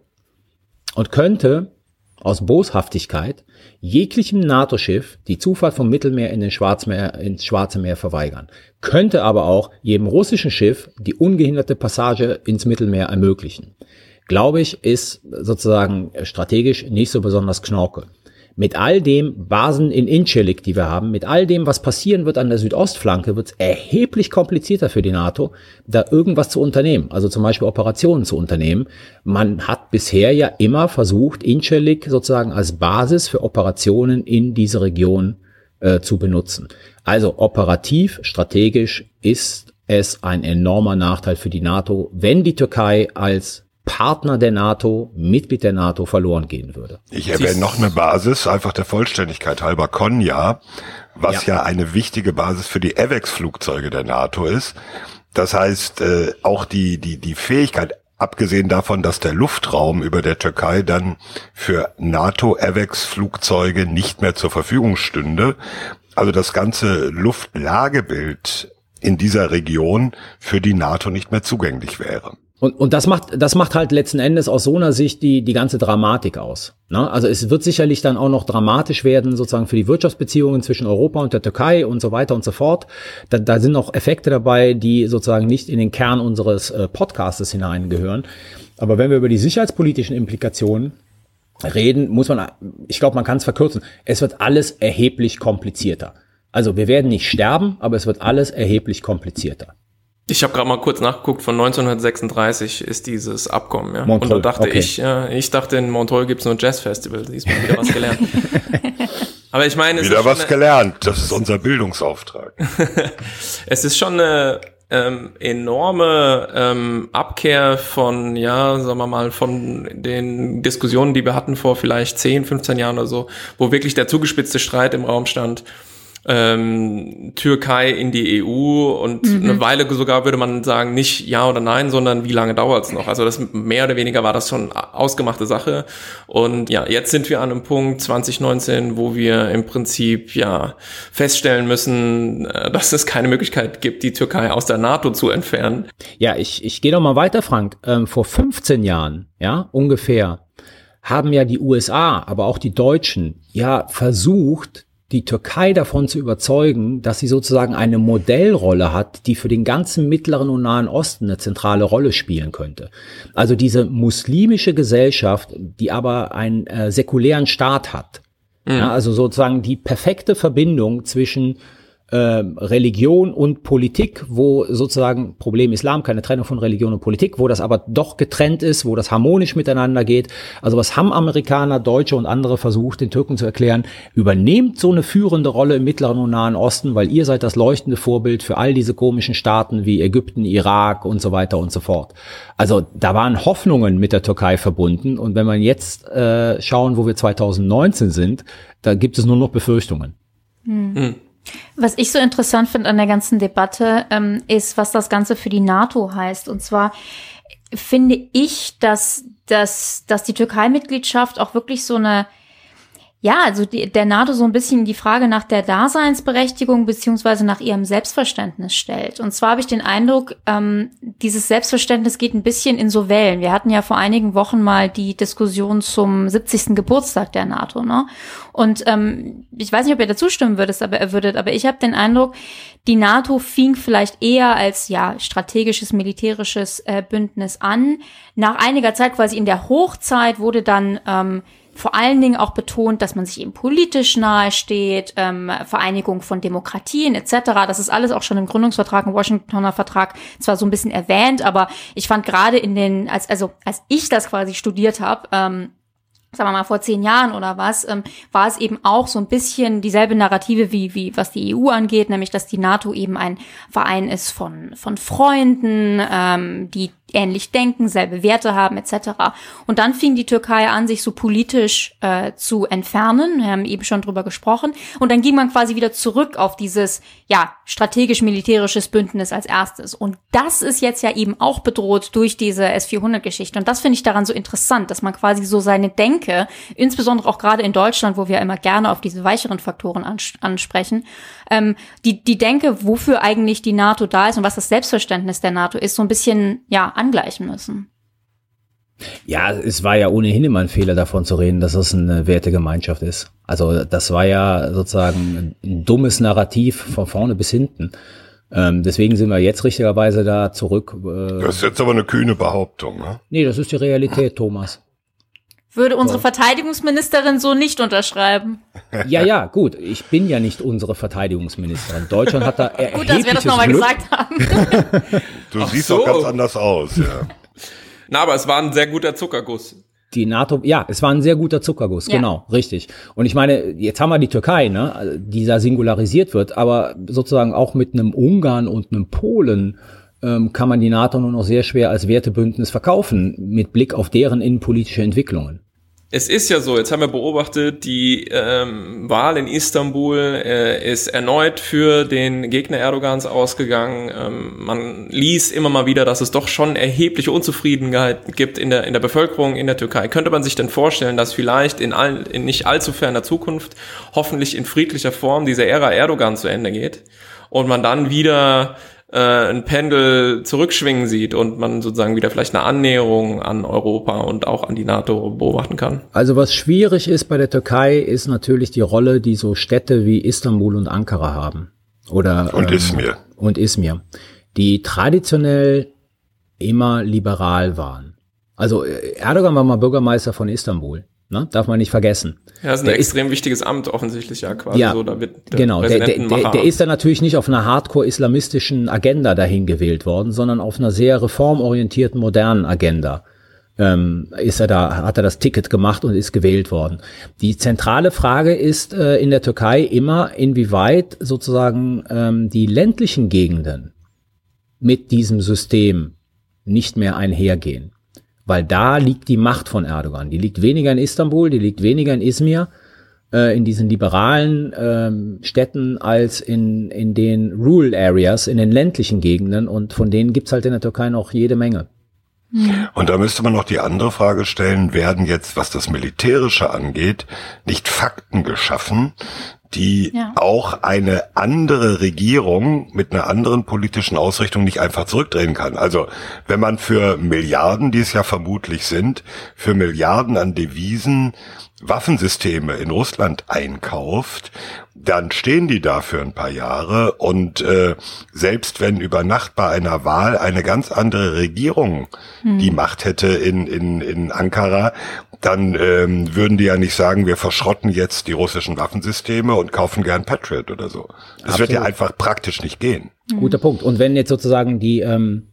und könnte aus Boshaftigkeit jeglichem NATO-Schiff die Zufahrt vom Mittelmeer in den Schwarzmeer, ins Schwarze Meer verweigern. Könnte aber auch jedem russischen Schiff die ungehinderte Passage ins Mittelmeer ermöglichen. Glaube ich, ist sozusagen strategisch nicht so besonders knorke. Mit all dem Basen in Incirlik, die wir haben, mit all dem, was passieren wird an der Südostflanke, wird es erheblich komplizierter für die NATO, da irgendwas zu unternehmen, also zum Beispiel Operationen zu unternehmen. Man hat bisher ja immer versucht, Incirlik sozusagen als Basis für Operationen in diese Region äh, zu benutzen. Also operativ, strategisch ist es ein enormer Nachteil für die NATO, wenn die Türkei als Partner der NATO, Mitglied der NATO verloren gehen würde. Ich erwähne noch eine Basis, einfach der Vollständigkeit halber Konya, was ja, eine wichtige Basis für die AVEX-Flugzeuge der NATO ist. Das heißt, äh, auch die, die, die Fähigkeit, abgesehen davon, dass der Luftraum über der Türkei dann für NATO-AVEX-Flugzeuge nicht mehr zur Verfügung stünde, also das ganze Luftlagebild in dieser Region für die NATO nicht mehr zugänglich wäre. Und, und das macht, das macht halt letzten Endes aus so einer Sicht die, die ganze Dramatik aus. Ne? Also es wird sicherlich dann auch noch dramatisch werden, sozusagen für die Wirtschaftsbeziehungen zwischen Europa und der Türkei und so weiter und so fort. Da, da sind noch Effekte dabei, die sozusagen nicht in den Kern unseres äh, Podcastes hineingehören. Aber wenn wir über die sicherheitspolitischen Implikationen reden, muss man, ich glaube, man kann es verkürzen. Es wird alles erheblich komplizierter. Also wir werden nicht sterben, aber es wird alles erheblich komplizierter. Ich habe gerade mal kurz nachgeguckt, von 1936 ist dieses Abkommen, ja. Montreux, Und da dachte okay. ich, ja, ich dachte, in Montreux gibt's nur ein Jazzfestival, diesmal wieder was gelernt. Aber ich meine, es Wieder was eine- gelernt. Das ist unser Bildungsauftrag. es ist schon eine ähm, enorme ähm, Abkehr von, ja, sagen wir mal, von den Diskussionen, die wir hatten vor vielleicht 10, 15 Jahren oder so, wo wirklich der zugespitzte Streit im Raum stand. Ähm, Türkei in die EU und eine Weile sogar würde man sagen, nicht ja oder nein, sondern wie lange dauert's noch? Also das mehr oder weniger war das schon ausgemachte Sache. Und ja, jetzt sind wir an einem Punkt 2019, wo wir im Prinzip ja feststellen müssen, äh, dass es keine Möglichkeit gibt, die Türkei aus der NATO zu entfernen. Ja, ich, ich gehe noch mal weiter, Frank. Ähm, vor 15 Jahren, ja, ungefähr, haben ja die USA, aber auch die Deutschen ja versucht, die Türkei davon zu überzeugen, dass sie sozusagen eine Modellrolle hat, die für den ganzen Mittleren und Nahen Osten eine zentrale Rolle spielen könnte. Also diese muslimische Gesellschaft, die aber einen äh, säkulären Staat hat, Ja, also sozusagen die perfekte Verbindung zwischen Religion und Politik, wo sozusagen Problem Islam, keine Trennung von Religion und Politik, wo das aber doch getrennt ist, wo das harmonisch miteinander geht. Also was haben Amerikaner, Deutsche und andere versucht, den Türken zu erklären? Übernehmt so eine führende Rolle im Mittleren und Nahen Osten, weil ihr seid das leuchtende Vorbild für all diese komischen Staaten wie Ägypten, Irak und so weiter und so fort. Also da waren Hoffnungen mit der Türkei verbunden und wenn man jetzt äh, schauen, wo wir 2019 sind, da gibt es nur noch Befürchtungen. Hm. Was ich so interessant finde an der ganzen Debatte, ähm, ist, was das Ganze für die NATO heißt. Und zwar finde ich, dass, dass, dass die Türkei-Mitgliedschaft auch wirklich so eine ja, also die, der NATO so ein bisschen die Frage nach der Daseinsberechtigung beziehungsweise nach ihrem Selbstverständnis stellt. Und zwar habe ich den Eindruck, ähm, dieses Selbstverständnis geht ein bisschen in so Wellen. Wir hatten ja vor einigen Wochen mal die Diskussion zum 70. Geburtstag der NATO, ne? Und ähm, ich weiß nicht, ob ihr dazu stimmen würdet, aber er würdet, aber ich habe den Eindruck, die NATO fing vielleicht eher als ja strategisches militärisches äh, Bündnis an. Nach einiger Zeit, quasi in der Hochzeit, wurde dann ähm, vor allen Dingen auch betont, dass man sich eben politisch nahe steht, ähm, Vereinigung von Demokratien etc. Das ist alles auch schon im Gründungsvertrag, im Washingtoner Vertrag zwar so ein bisschen erwähnt, aber ich fand gerade in den, als also als ich das quasi studiert habe, ähm, sagen wir mal vor zehn Jahren oder was, ähm, war es eben auch so ein bisschen dieselbe Narrative wie, wie was die EU angeht, nämlich dass die NATO eben ein Verein ist von, von Freunden, ähm, die ähnlich denken, selbe Werte haben etc. Und dann fing die Türkei an, sich so politisch äh, zu entfernen. Wir haben eben schon drüber gesprochen. Und dann ging man quasi wieder zurück auf dieses ja strategisch-militärisches Bündnis als erstes. Und das ist jetzt ja eben auch bedroht durch diese S400-Geschichte. Und das finde ich daran so interessant, dass man quasi so seine Denke, insbesondere auch gerade in Deutschland, wo wir immer gerne auf diese weicheren Faktoren ans ansprechen, ähm, die die Denke, wofür eigentlich die NATO da ist und was das Selbstverständnis der NATO ist, so ein bisschen ja angleichen müssen. Ja, es war ja ohnehin immer ein Fehler davon zu reden, dass es eine Wertegemeinschaft ist. Also das war ja sozusagen ein dummes Narrativ von vorne bis hinten. Ähm, deswegen sind wir jetzt richtigerweise da zurück. Äh, das ist jetzt aber eine kühne Behauptung, ne? Nee, das ist die Realität, Thomas. Würde unsere Verteidigungsministerin so nicht unterschreiben. Ja, ja, gut. Ich bin ja nicht unsere Verteidigungsministerin. Deutschland hat da Gut, dass wir das nochmal gesagt haben. du Ach siehst so. doch ganz anders aus, ja. Na, aber es war ein sehr guter Zuckerguss. Die NATO, ja, es war ein sehr guter Zuckerguss, ja. genau, richtig. Und ich meine, jetzt haben wir die Türkei, ne, die da singularisiert wird, aber sozusagen auch mit einem Ungarn und einem Polen ähm, kann man die NATO nur noch sehr schwer als Wertebündnis verkaufen, mit Blick auf deren innenpolitische Entwicklungen. Es ist ja so, jetzt haben wir beobachtet, die ähm, Wahl in Istanbul äh, ist erneut für den Gegner Erdogans ausgegangen. Ähm, man liest immer mal wieder, dass es doch schon erhebliche Unzufriedenheit gibt in der, in der Bevölkerung in der Türkei. Könnte man sich denn vorstellen, dass vielleicht in, all, in nicht allzu ferner Zukunft, hoffentlich in friedlicher Form, diese Ära Erdogan zu Ende geht und man dann wieder äh, ein Pendel zurückschwingen sieht und man sozusagen wieder vielleicht eine Annäherung an Europa und auch an die NATO beobachten kann. Also was schwierig ist bei der Türkei, ist natürlich die Rolle, die so Städte wie Istanbul und Ankara haben. Oder, und ähm, Izmir. Und Izmir. Die traditionell immer liberal waren. Also äh, Erdogan war mal Bürgermeister von Istanbul. Ne? Darf man nicht vergessen. Ja, das ist ein der extrem ist, wichtiges Amt offensichtlich, ja, quasi ja, so. Da wird der genau, der, der, der, ist da natürlich nicht auf einer hardcore-islamistischen Agenda dahin gewählt worden, sondern auf einer sehr reformorientierten, modernen Agenda. Ähm, ist er da, hat er das Ticket gemacht und ist gewählt worden. Die zentrale Frage ist äh, in der Türkei immer, inwieweit sozusagen ähm, die ländlichen Gegenden mit diesem System nicht mehr einhergehen weil da liegt die Macht von Erdogan. Die liegt weniger in Istanbul, die liegt weniger in Izmir, äh, in diesen liberalen ähm, Städten, als in, in den Rural Areas, in den ländlichen Gegenden. Und von denen gibt's halt in der Türkei noch jede Menge. Und da müsste man noch die andere Frage stellen, werden jetzt, was das Militärische angeht, nicht Fakten geschaffen, die ja. auch eine andere Regierung mit einer anderen politischen Ausrichtung nicht einfach zurückdrehen kann. Also wenn man für Milliarden, die es ja vermutlich sind, für Milliarden an Devisen Waffensysteme in Russland einkauft, dann stehen die da für ein paar Jahre und äh, selbst wenn über Nacht bei einer Wahl eine ganz andere Regierung hm. die Macht hätte in, in, in Ankara, dann ähm, würden die ja nicht sagen, wir verschrotten jetzt die russischen Waffensysteme und kaufen gern Patriot oder so. Das Absolut. wird ja einfach praktisch nicht gehen. Guter Punkt. Und wenn jetzt sozusagen die ähm,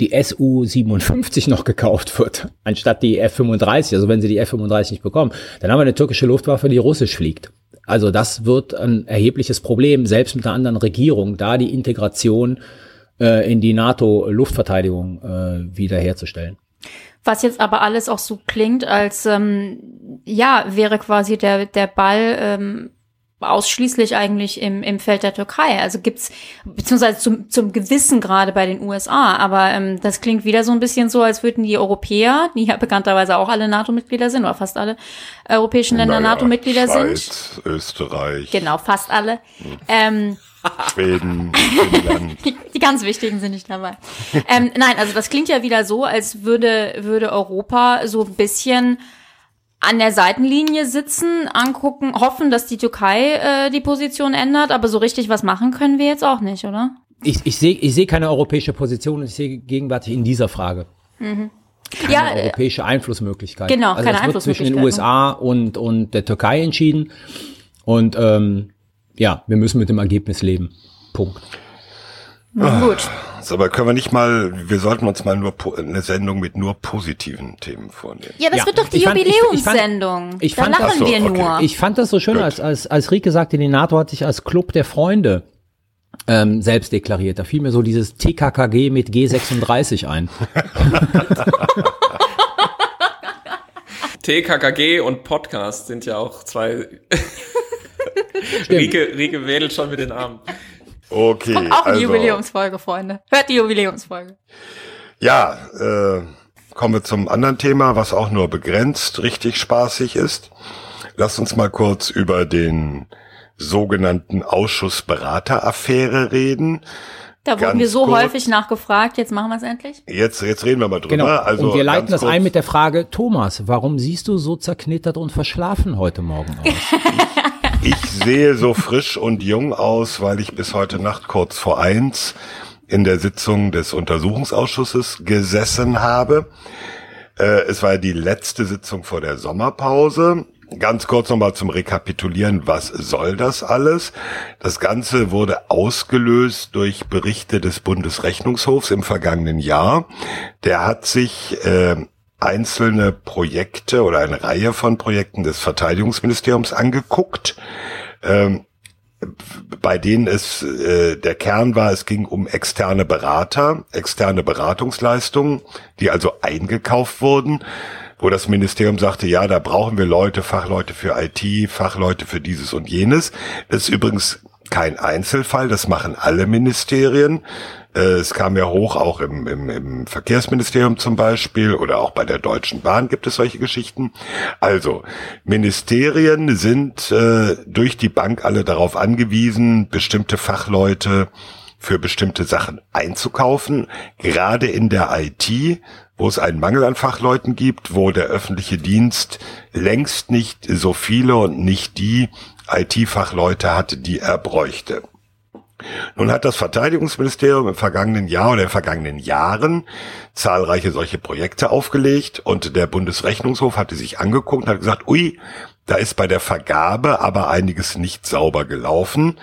die SU-57 noch gekauft wird, anstatt die F-35, also wenn sie die F-35 nicht bekommen, dann haben wir eine türkische Luftwaffe, die russisch fliegt. Also das wird ein erhebliches Problem, selbst mit einer anderen Regierung, da die Integration äh, in die NATO-Luftverteidigung äh, wiederherzustellen. Was jetzt aber alles auch so klingt, als ähm, ja, wäre quasi der, der Ball ähm, ausschließlich eigentlich im, im Feld der Türkei. Also gibt's beziehungsweise zum, zum gewissen Grade bei den USA, aber ähm, das klingt wieder so ein bisschen so, als würden die Europäer, die ja bekannterweise auch alle NATO-Mitglieder sind, oder fast alle europäischen Länder naja, NATO-Mitglieder sind. Österreich. Genau, fast alle. Hm. Ähm, Schweden, Finnland. Die, die, ganz wichtigen sind nicht dabei. ähm, nein, also das klingt ja wieder so, als würde, würde Europa so ein bisschen an der Seitenlinie sitzen, angucken, hoffen, dass die Türkei äh, die Position ändert, aber so richtig was machen können wir jetzt auch nicht, oder? Ich, ich sehe ich seh keine europäische Position und ich sehe gegenwärtig in dieser Frage. Mhm. Keine ja, äh, europäische Einflussmöglichkeit. Genau, also keine das wird zwischen den? USA und, und der Türkei entschieden. Und ähm, ja, wir müssen mit dem Ergebnis leben. Punkt. Na gut. So, aber können wir nicht mal, wir sollten uns mal nur eine Sendung mit nur positiven Themen vornehmen. Ja, das ja. wird doch die Jubiläumssendung. Ich fand, ich, ich fand, da lachen so, wir okay. nur. Ich fand das so schön, als, als, als Rike sagte, die NATO hat sich als Club der Freunde ähm, selbst deklariert. Da fiel mir so dieses TKKG mit G36 ein. TKKG und Podcast sind ja auch zwei. Rike, Rike wedelt schon mit den Armen. Okay. Kommt auch eine also, Jubiläumsfolge, Freunde. Hört die Jubiläumsfolge. Ja, äh, kommen wir zum anderen Thema, was auch nur begrenzt richtig spaßig ist. Lass uns mal kurz über den sogenannten Ausschussberateraffäre reden. Da wurden ganz wir so kurz. häufig nachgefragt, jetzt machen wir es endlich. Jetzt, jetzt reden wir mal drüber. Genau. Also und wir leiten das kurz. ein mit der Frage, Thomas, warum siehst du so zerknittert und verschlafen heute Morgen aus? Ich sehe so frisch und jung aus, weil ich bis heute Nacht kurz vor eins in der Sitzung des Untersuchungsausschusses gesessen habe. Äh, es war die letzte Sitzung vor der Sommerpause. Ganz kurz nochmal zum Rekapitulieren, was soll das alles? Das Ganze wurde ausgelöst durch Berichte des Bundesrechnungshofs im vergangenen Jahr. Der hat sich äh, einzelne Projekte oder eine Reihe von Projekten des Verteidigungsministeriums angeguckt, ähm, bei denen es äh, der Kern war, es ging um externe Berater, externe Beratungsleistungen, die also eingekauft wurden, wo das Ministerium sagte, ja, da brauchen wir Leute, Fachleute für IT, Fachleute für dieses und jenes. Das ist übrigens kein Einzelfall, das machen alle Ministerien. Äh, es kam ja hoch, auch im, im, im Verkehrsministerium zum Beispiel oder auch bei der Deutschen Bahn gibt es solche Geschichten. Also, Ministerien sind äh, durch die Bank alle darauf angewiesen, bestimmte Fachleute für bestimmte Sachen einzukaufen, gerade in der IT, wo es einen Mangel an Fachleuten gibt, wo der öffentliche Dienst längst nicht so viele und nicht die IT-Fachleute hatte, die er bräuchte. Nun hat das Verteidigungsministerium im vergangenen Jahr oder in vergangenen Jahren zahlreiche solche Projekte aufgelegt und der Bundesrechnungshof hatte sich angeguckt und hat gesagt, ui, da ist bei der Vergabe aber einiges nicht sauber gelaufen.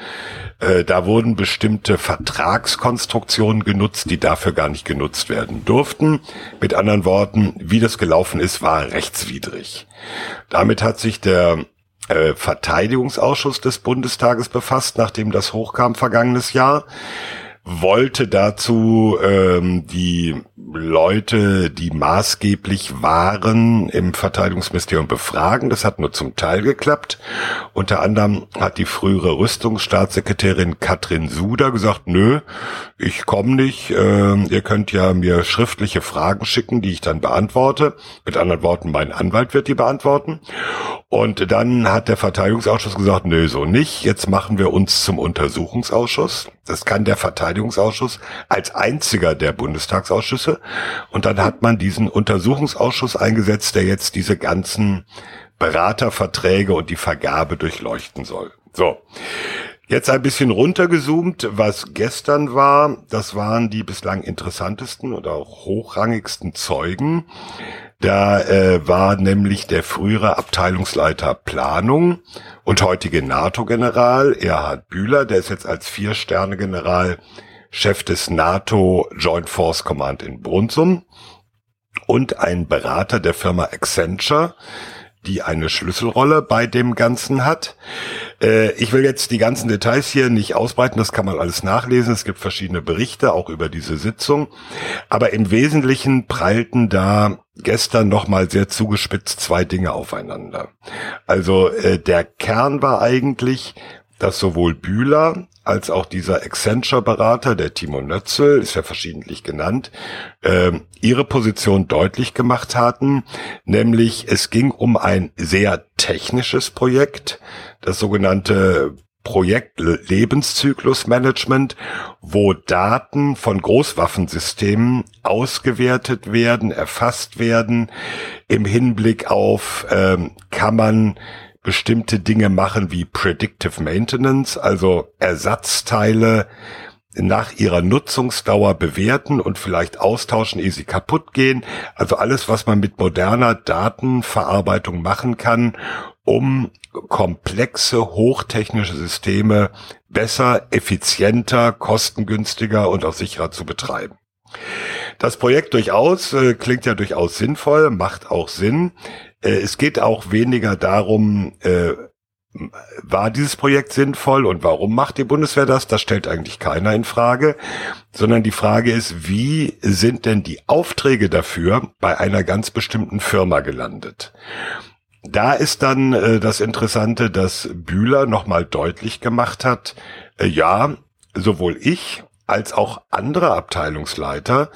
Äh, da wurden bestimmte Vertragskonstruktionen genutzt, die dafür gar nicht genutzt werden durften. Mit anderen Worten, wie das gelaufen ist, war rechtswidrig. Damit hat sich der Verteidigungsausschuss des Bundestages befasst, nachdem das hochkam vergangenes Jahr wollte dazu ähm, die Leute, die maßgeblich waren im Verteidigungsministerium befragen. Das hat nur zum Teil geklappt. Unter anderem hat die frühere Rüstungsstaatssekretärin Katrin Suder gesagt, nö, ich komme nicht. Äh, ihr könnt ja mir schriftliche Fragen schicken, die ich dann beantworte. Mit anderen Worten, mein Anwalt wird die beantworten. Und dann hat der Verteidigungsausschuss gesagt, nö, so nicht. Jetzt machen wir uns zum Untersuchungsausschuss. Das kann der Verteidigungsausschuss als einziger der Bundestagsausschüsse. Und dann hat man diesen Untersuchungsausschuss eingesetzt, der jetzt diese ganzen Beraterverträge und die Vergabe durchleuchten soll. So. Jetzt ein bisschen runtergezoomt, was gestern war. Das waren die bislang interessantesten oder auch hochrangigsten Zeugen Da äh, war nämlich der frühere Abteilungsleiter Planung und heutige NATO-General Erhard Bühler, der ist jetzt als Vier-Sterne-General Chef des NATO Joint Force Command in Brunsum und ein Berater der Firma Accenture, die eine Schlüsselrolle bei dem Ganzen hat. Äh, ich will jetzt die ganzen Details hier nicht ausbreiten, das kann man alles nachlesen. Es gibt verschiedene Berichte auch über diese Sitzung. Aber im Wesentlichen prallten da gestern nochmal sehr zugespitzt zwei Dinge aufeinander. Also äh, der Kern war eigentlich, dass sowohl Bühler als auch dieser Accenture-Berater, der Timo Nötzel, ist ja verschiedentlich genannt, äh, ihre Position deutlich gemacht hatten, nämlich es ging um ein sehr technisches Projekt, das sogenannte Projekt Lebenszyklusmanagement, wo Daten von Großwaffensystemen ausgewertet werden, erfasst werden, im Hinblick auf, ähm, kann man bestimmte Dinge machen wie Predictive Maintenance, also Ersatzteile nach ihrer Nutzungsdauer bewerten und vielleicht austauschen, ehe sie kaputt gehen. Also alles, was man mit moderner Datenverarbeitung machen kann, um komplexe, hochtechnische Systeme besser, effizienter, kostengünstiger und auch sicherer zu betreiben. Das Projekt durchaus äh, klingt ja durchaus sinnvoll, macht auch Sinn. Äh, es geht auch weniger darum, äh, war dieses Projekt sinnvoll und warum macht die Bundeswehr das? Das stellt eigentlich keiner in Frage, sondern die Frage ist, wie sind denn die Aufträge dafür bei einer ganz bestimmten Firma gelandet? Da ist dann äh, das Interessante, dass Bühler nochmal deutlich gemacht hat, äh, ja, sowohl ich als auch andere Abteilungsleiter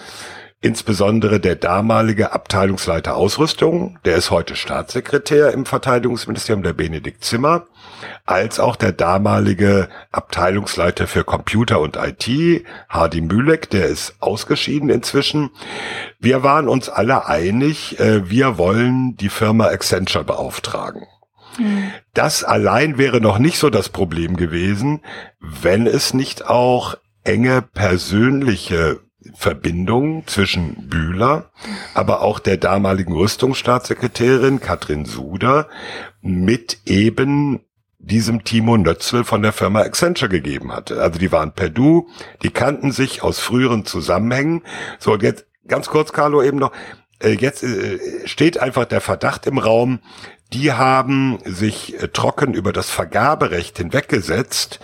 insbesondere der damalige Abteilungsleiter Ausrüstung, der ist heute Staatssekretär im Verteidigungsministerium, der Benedikt Zimmer, als auch der damalige Abteilungsleiter für Computer und IT, Hardy Mühleck, der ist ausgeschieden inzwischen. Wir waren uns alle einig, äh, wir wollen die Firma Accenture beauftragen. Das allein wäre noch nicht so das Problem gewesen, wenn es nicht auch enge persönliche Verbindung zwischen Bühler, aber auch der damaligen Rüstungsstaatssekretärin Katrin Suder mit eben diesem Timo Nötzel von der Firma Accenture gegeben hatte. Also die waren per Du, die kannten sich aus früheren Zusammenhängen. So, und jetzt ganz kurz, Carlo, eben noch, äh, jetzt äh, steht einfach der Verdacht im Raum, die haben sich äh, trocken über das Vergaberecht hinweggesetzt.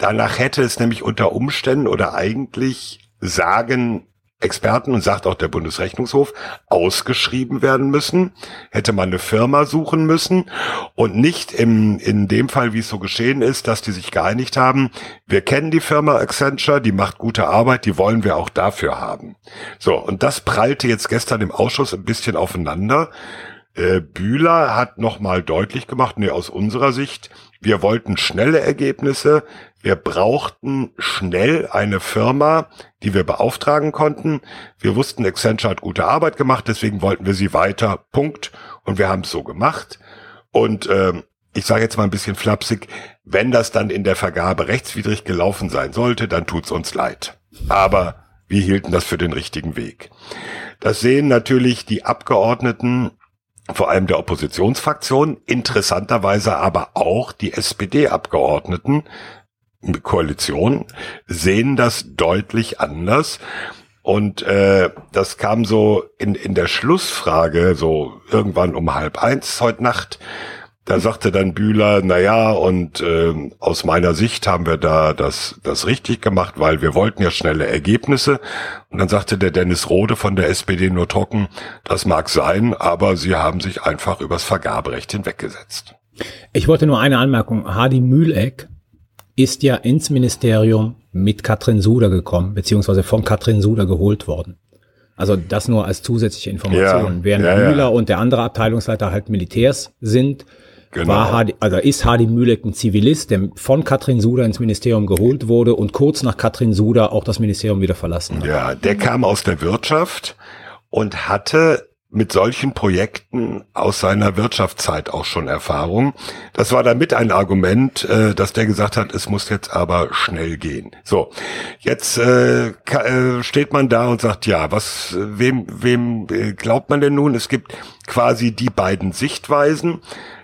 Danach hätte es nämlich unter Umständen oder eigentlich sagen Experten und sagt auch der Bundesrechnungshof, ausgeschrieben werden müssen, hätte man eine Firma suchen müssen und nicht im, in dem Fall, wie es so geschehen ist, dass die sich geeinigt haben, wir kennen die Firma Accenture, die macht gute Arbeit, die wollen wir auch dafür haben. So, und das prallte jetzt gestern im Ausschuss ein bisschen aufeinander. Äh, Bühler hat nochmal deutlich gemacht, nee, aus unserer Sicht, wir wollten schnelle Ergebnisse, wir brauchten schnell eine Firma, die wir beauftragen konnten. Wir wussten, Accenture hat gute Arbeit gemacht, deswegen wollten wir sie weiter. Punkt. Und wir haben es so gemacht. Und ähm, ich sage jetzt mal ein bisschen flapsig, wenn das dann in der Vergabe rechtswidrig gelaufen sein sollte, dann tut's uns leid. Aber wir hielten das für den richtigen Weg. Das sehen natürlich die Abgeordneten vor allem der Oppositionsfraktion, interessanterweise aber auch die SPD-Abgeordneten, Koalition sehen das deutlich anders. Und äh, das kam so in, in der Schlussfrage, so irgendwann um halb eins heute Nacht. Da sagte dann Bühler, na ja, und äh, aus meiner Sicht haben wir da das, das richtig gemacht, weil wir wollten ja schnelle Ergebnisse. Und dann sagte der Dennis Rode von der SPD nur trocken, das mag sein, aber sie haben sich einfach übers Vergaberecht hinweggesetzt. Ich wollte nur eine Anmerkung. Hardy Mühleck ist ja ins Ministerium mit Katrin Suder gekommen, beziehungsweise von Katrin Suder geholt worden. Also das nur als zusätzliche Information. Ja, Während ja, Müller ja. und der andere Abteilungsleiter halt Militärs sind, genau. war Hardy, also ist Hardy Mühleck ein Zivilist, der von Katrin Suder ins Ministerium geholt wurde und kurz nach Katrin Suder auch das Ministerium wieder verlassen hat. Ja, der kam aus der Wirtschaft und hatte mit solchen Projekten aus seiner Wirtschaftszeit auch schon Erfahrung. Das war damit ein Argument, äh, dass der gesagt hat, es muss jetzt aber schnell gehen. So, jetzt äh, äh, steht man da und sagt, ja, was, wem, wem äh, glaubt man denn nun? Es gibt quasi die beiden Sichtweisen.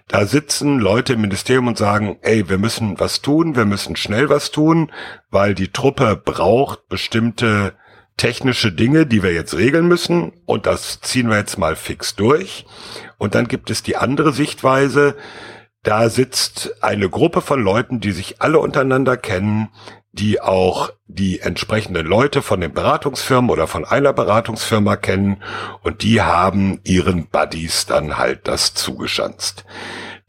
Da sitzen Leute im Ministerium und sagen, ey, wir müssen was tun, wir müssen schnell was tun, weil die Truppe braucht bestimmte technische Dinge, die wir jetzt regeln müssen und das ziehen wir jetzt mal fix durch. Und dann gibt es die andere Sichtweise, da sitzt eine Gruppe von Leuten, die sich alle untereinander kennen, die auch die entsprechenden Leute von den Beratungsfirmen oder von einer Beratungsfirma kennen und die haben ihren Buddies dann halt das zugeschanzt.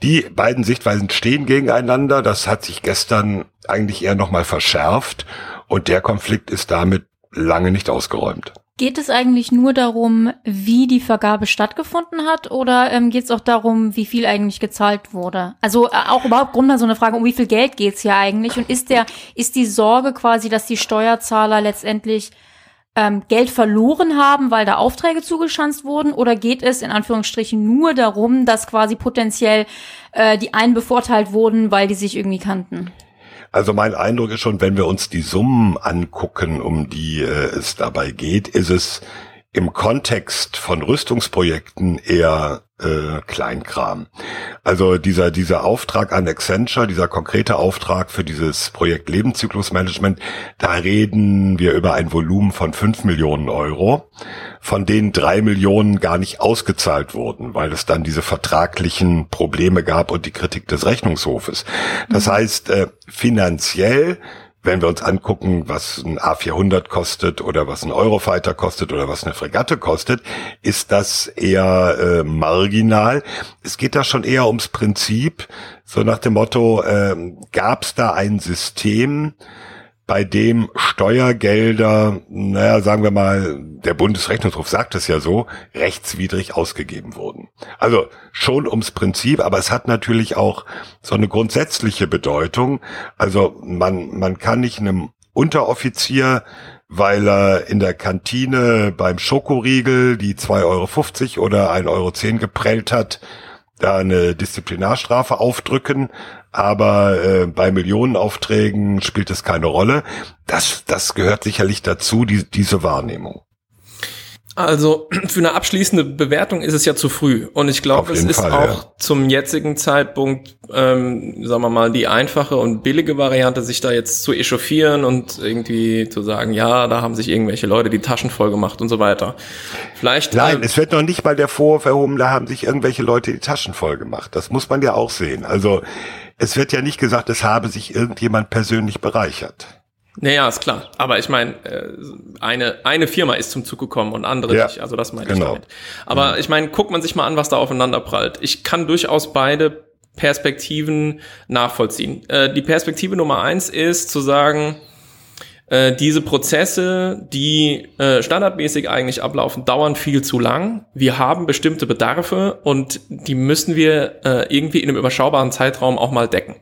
Die beiden Sichtweisen stehen gegeneinander. Das hat sich gestern eigentlich eher nochmal verschärft und der Konflikt ist damit lange nicht ausgeräumt. Geht es eigentlich nur darum, wie die Vergabe stattgefunden hat oder ähm, geht es auch darum, wie viel eigentlich gezahlt wurde? Also äh, auch überhaupt Grund so eine Frage, um wie viel Geld geht's hier eigentlich? Und ist der, ist die Sorge quasi, dass die Steuerzahler letztendlich ähm, Geld verloren haben, weil da Aufträge zugeschanzt wurden? Oder geht es in Anführungsstrichen nur darum, dass quasi potenziell äh, die einen bevorteilt wurden, weil die sich irgendwie kannten? Also mein Eindruck ist schon, wenn wir uns die Summen angucken, um die äh, es dabei geht, ist es im Kontext von Rüstungsprojekten eher äh, Kleinkram. Also dieser, dieser Auftrag an Accenture, dieser konkrete Auftrag für dieses Projekt Lebenszyklusmanagement, da reden wir über ein Volumen von fünf Millionen Euro, von denen drei Millionen gar nicht ausgezahlt wurden, weil es dann diese vertraglichen Probleme gab und die Kritik des Rechnungshofes. Das heißt, äh, finanziell wenn wir uns angucken, was ein A400 kostet oder was ein Eurofighter kostet oder was eine Fregatte kostet, ist das eher äh, marginal. Es geht da schon eher ums Prinzip, so nach dem Motto, äh, gab es da ein System, bei dem Steuergelder, naja, sagen wir mal, der Bundesrechnungshof sagt es ja so, rechtswidrig ausgegeben wurden. Also schon ums Prinzip, aber es hat natürlich auch so eine grundsätzliche Bedeutung. Also man, man kann nicht einem Unteroffizier weil er in der Kantine beim Schokoriegel die 2,50 Euro oder 1,10 Euro geprellt hat, da eine Disziplinarstrafe aufdrücken, aber äh, bei Millionenaufträgen spielt es keine Rolle. Das, das gehört sicherlich dazu, die, diese Wahrnehmung. Also für eine abschließende Bewertung ist es ja zu früh. Und ich glaube, es ist Fall, auch ja. zum jetzigen Zeitpunkt, ähm, sagen wir mal, die einfache und billige Variante, sich da jetzt zu echauffieren und irgendwie zu sagen, ja, da haben sich irgendwelche Leute die Taschen voll gemacht und so weiter. Vielleicht. Nein, ähm, es wird noch nicht mal der Vorwurf erhoben, da haben sich irgendwelche Leute die Taschen voll gemacht. Das muss man ja auch sehen. Also es wird ja nicht gesagt, es habe sich irgendjemand persönlich bereichert. Naja, ist klar. Aber ich meine, äh, eine, eine Firma ist zum Zug gekommen und andere ja, nicht. Also das meine genau. ich damit. Aber ja. ich meine, guckt man sich mal an, was da aufeinander prallt. Ich kann durchaus beide Perspektiven nachvollziehen. Äh, die Perspektive Nummer eins ist zu sagen, äh, diese Prozesse, die äh, standardmäßig eigentlich ablaufen, dauern viel zu lang. Wir haben bestimmte Bedarfe und die müssen wir äh, irgendwie in einem überschaubaren Zeitraum auch mal decken.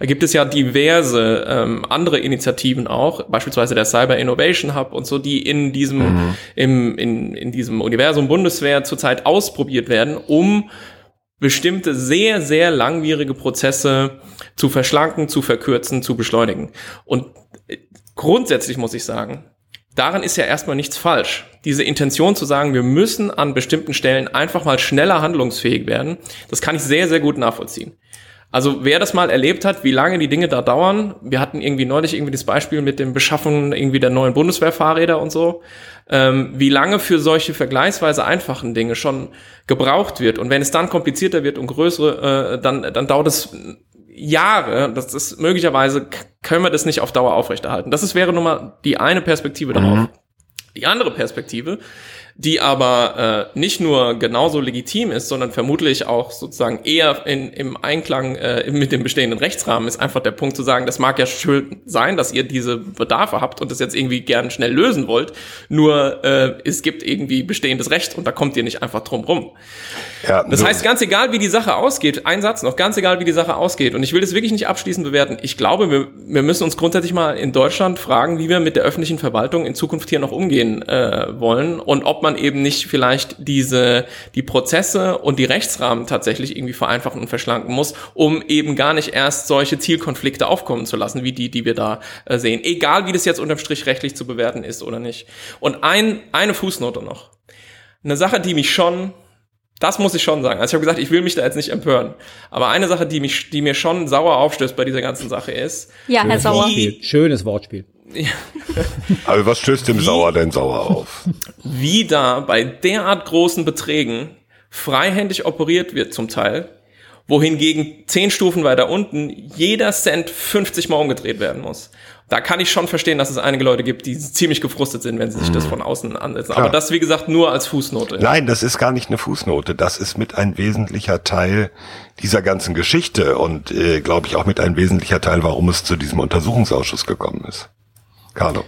Da gibt es ja diverse ähm, andere Initiativen auch, beispielsweise der Cyber Innovation Hub und so, die in diesem, mhm. im, in, in diesem Universum Bundeswehr zurzeit ausprobiert werden, um bestimmte sehr, sehr langwierige Prozesse zu verschlanken, zu verkürzen, zu beschleunigen. Und grundsätzlich muss ich sagen, daran ist ja erstmal nichts falsch. Diese Intention zu sagen, wir müssen an bestimmten Stellen einfach mal schneller handlungsfähig werden, das kann ich sehr, sehr gut nachvollziehen. Also wer das mal erlebt hat, wie lange die Dinge da dauern, wir hatten irgendwie neulich irgendwie das Beispiel mit dem Beschaffen irgendwie der neuen Bundeswehrfahrräder und so, ähm, wie lange für solche vergleichsweise einfachen Dinge schon gebraucht wird. Und wenn es dann komplizierter wird und größere, äh, dann, dann dauert es Jahre, das ist möglicherweise können wir das nicht auf Dauer aufrechterhalten. Das ist, wäre nun mal die eine Perspektive darauf. Mhm. Die andere Perspektive die aber äh, nicht nur genauso legitim ist, sondern vermutlich auch sozusagen eher in, im Einklang äh, mit dem bestehenden Rechtsrahmen, ist einfach der Punkt zu sagen, das mag ja schön sein, dass ihr diese Bedarfe habt und das jetzt irgendwie gern schnell lösen wollt, nur äh, es gibt irgendwie bestehendes Recht und da kommt ihr nicht einfach drum rum. Ja, das heißt, ganz egal, wie die Sache ausgeht, ein Satz noch, ganz egal, wie die Sache ausgeht, und ich will das wirklich nicht abschließend bewerten, ich glaube, wir, wir müssen uns grundsätzlich mal in Deutschland fragen, wie wir mit der öffentlichen Verwaltung in Zukunft hier noch umgehen äh, wollen und ob man man eben nicht vielleicht diese, die Prozesse und die Rechtsrahmen tatsächlich irgendwie vereinfachen und verschlanken muss, um eben gar nicht erst solche Zielkonflikte aufkommen zu lassen, wie die, die wir da äh, sehen. Egal, wie das jetzt unterm Strich rechtlich zu bewerten ist oder nicht. Und ein, eine Fußnote noch. Eine Sache, die mich schon das muss ich schon sagen. Also ich habe gesagt, ich will mich da jetzt nicht empören. Aber eine Sache, die mich, die mir schon sauer aufstößt bei dieser ganzen Sache ist. Ja, Herr Sauer. Wortspiel. Schönes Wortspiel. Also was stößt dem Sauer denn sauer auf? Wie da bei derart großen Beträgen freihändig operiert wird zum Teil, wohingegen zehn Stufen weiter unten jeder Cent 50 Mal umgedreht werden muss. Da kann ich schon verstehen, dass es einige Leute gibt, die ziemlich gefrustet sind, wenn sie sich das von außen ansetzen. Klar. Aber das, wie gesagt, nur als Fußnote. Nein, das ist gar nicht eine Fußnote. Das ist mit ein wesentlicher Teil dieser ganzen Geschichte und äh, glaube ich auch mit ein wesentlicher Teil, warum es zu diesem Untersuchungsausschuss gekommen ist. Carlo.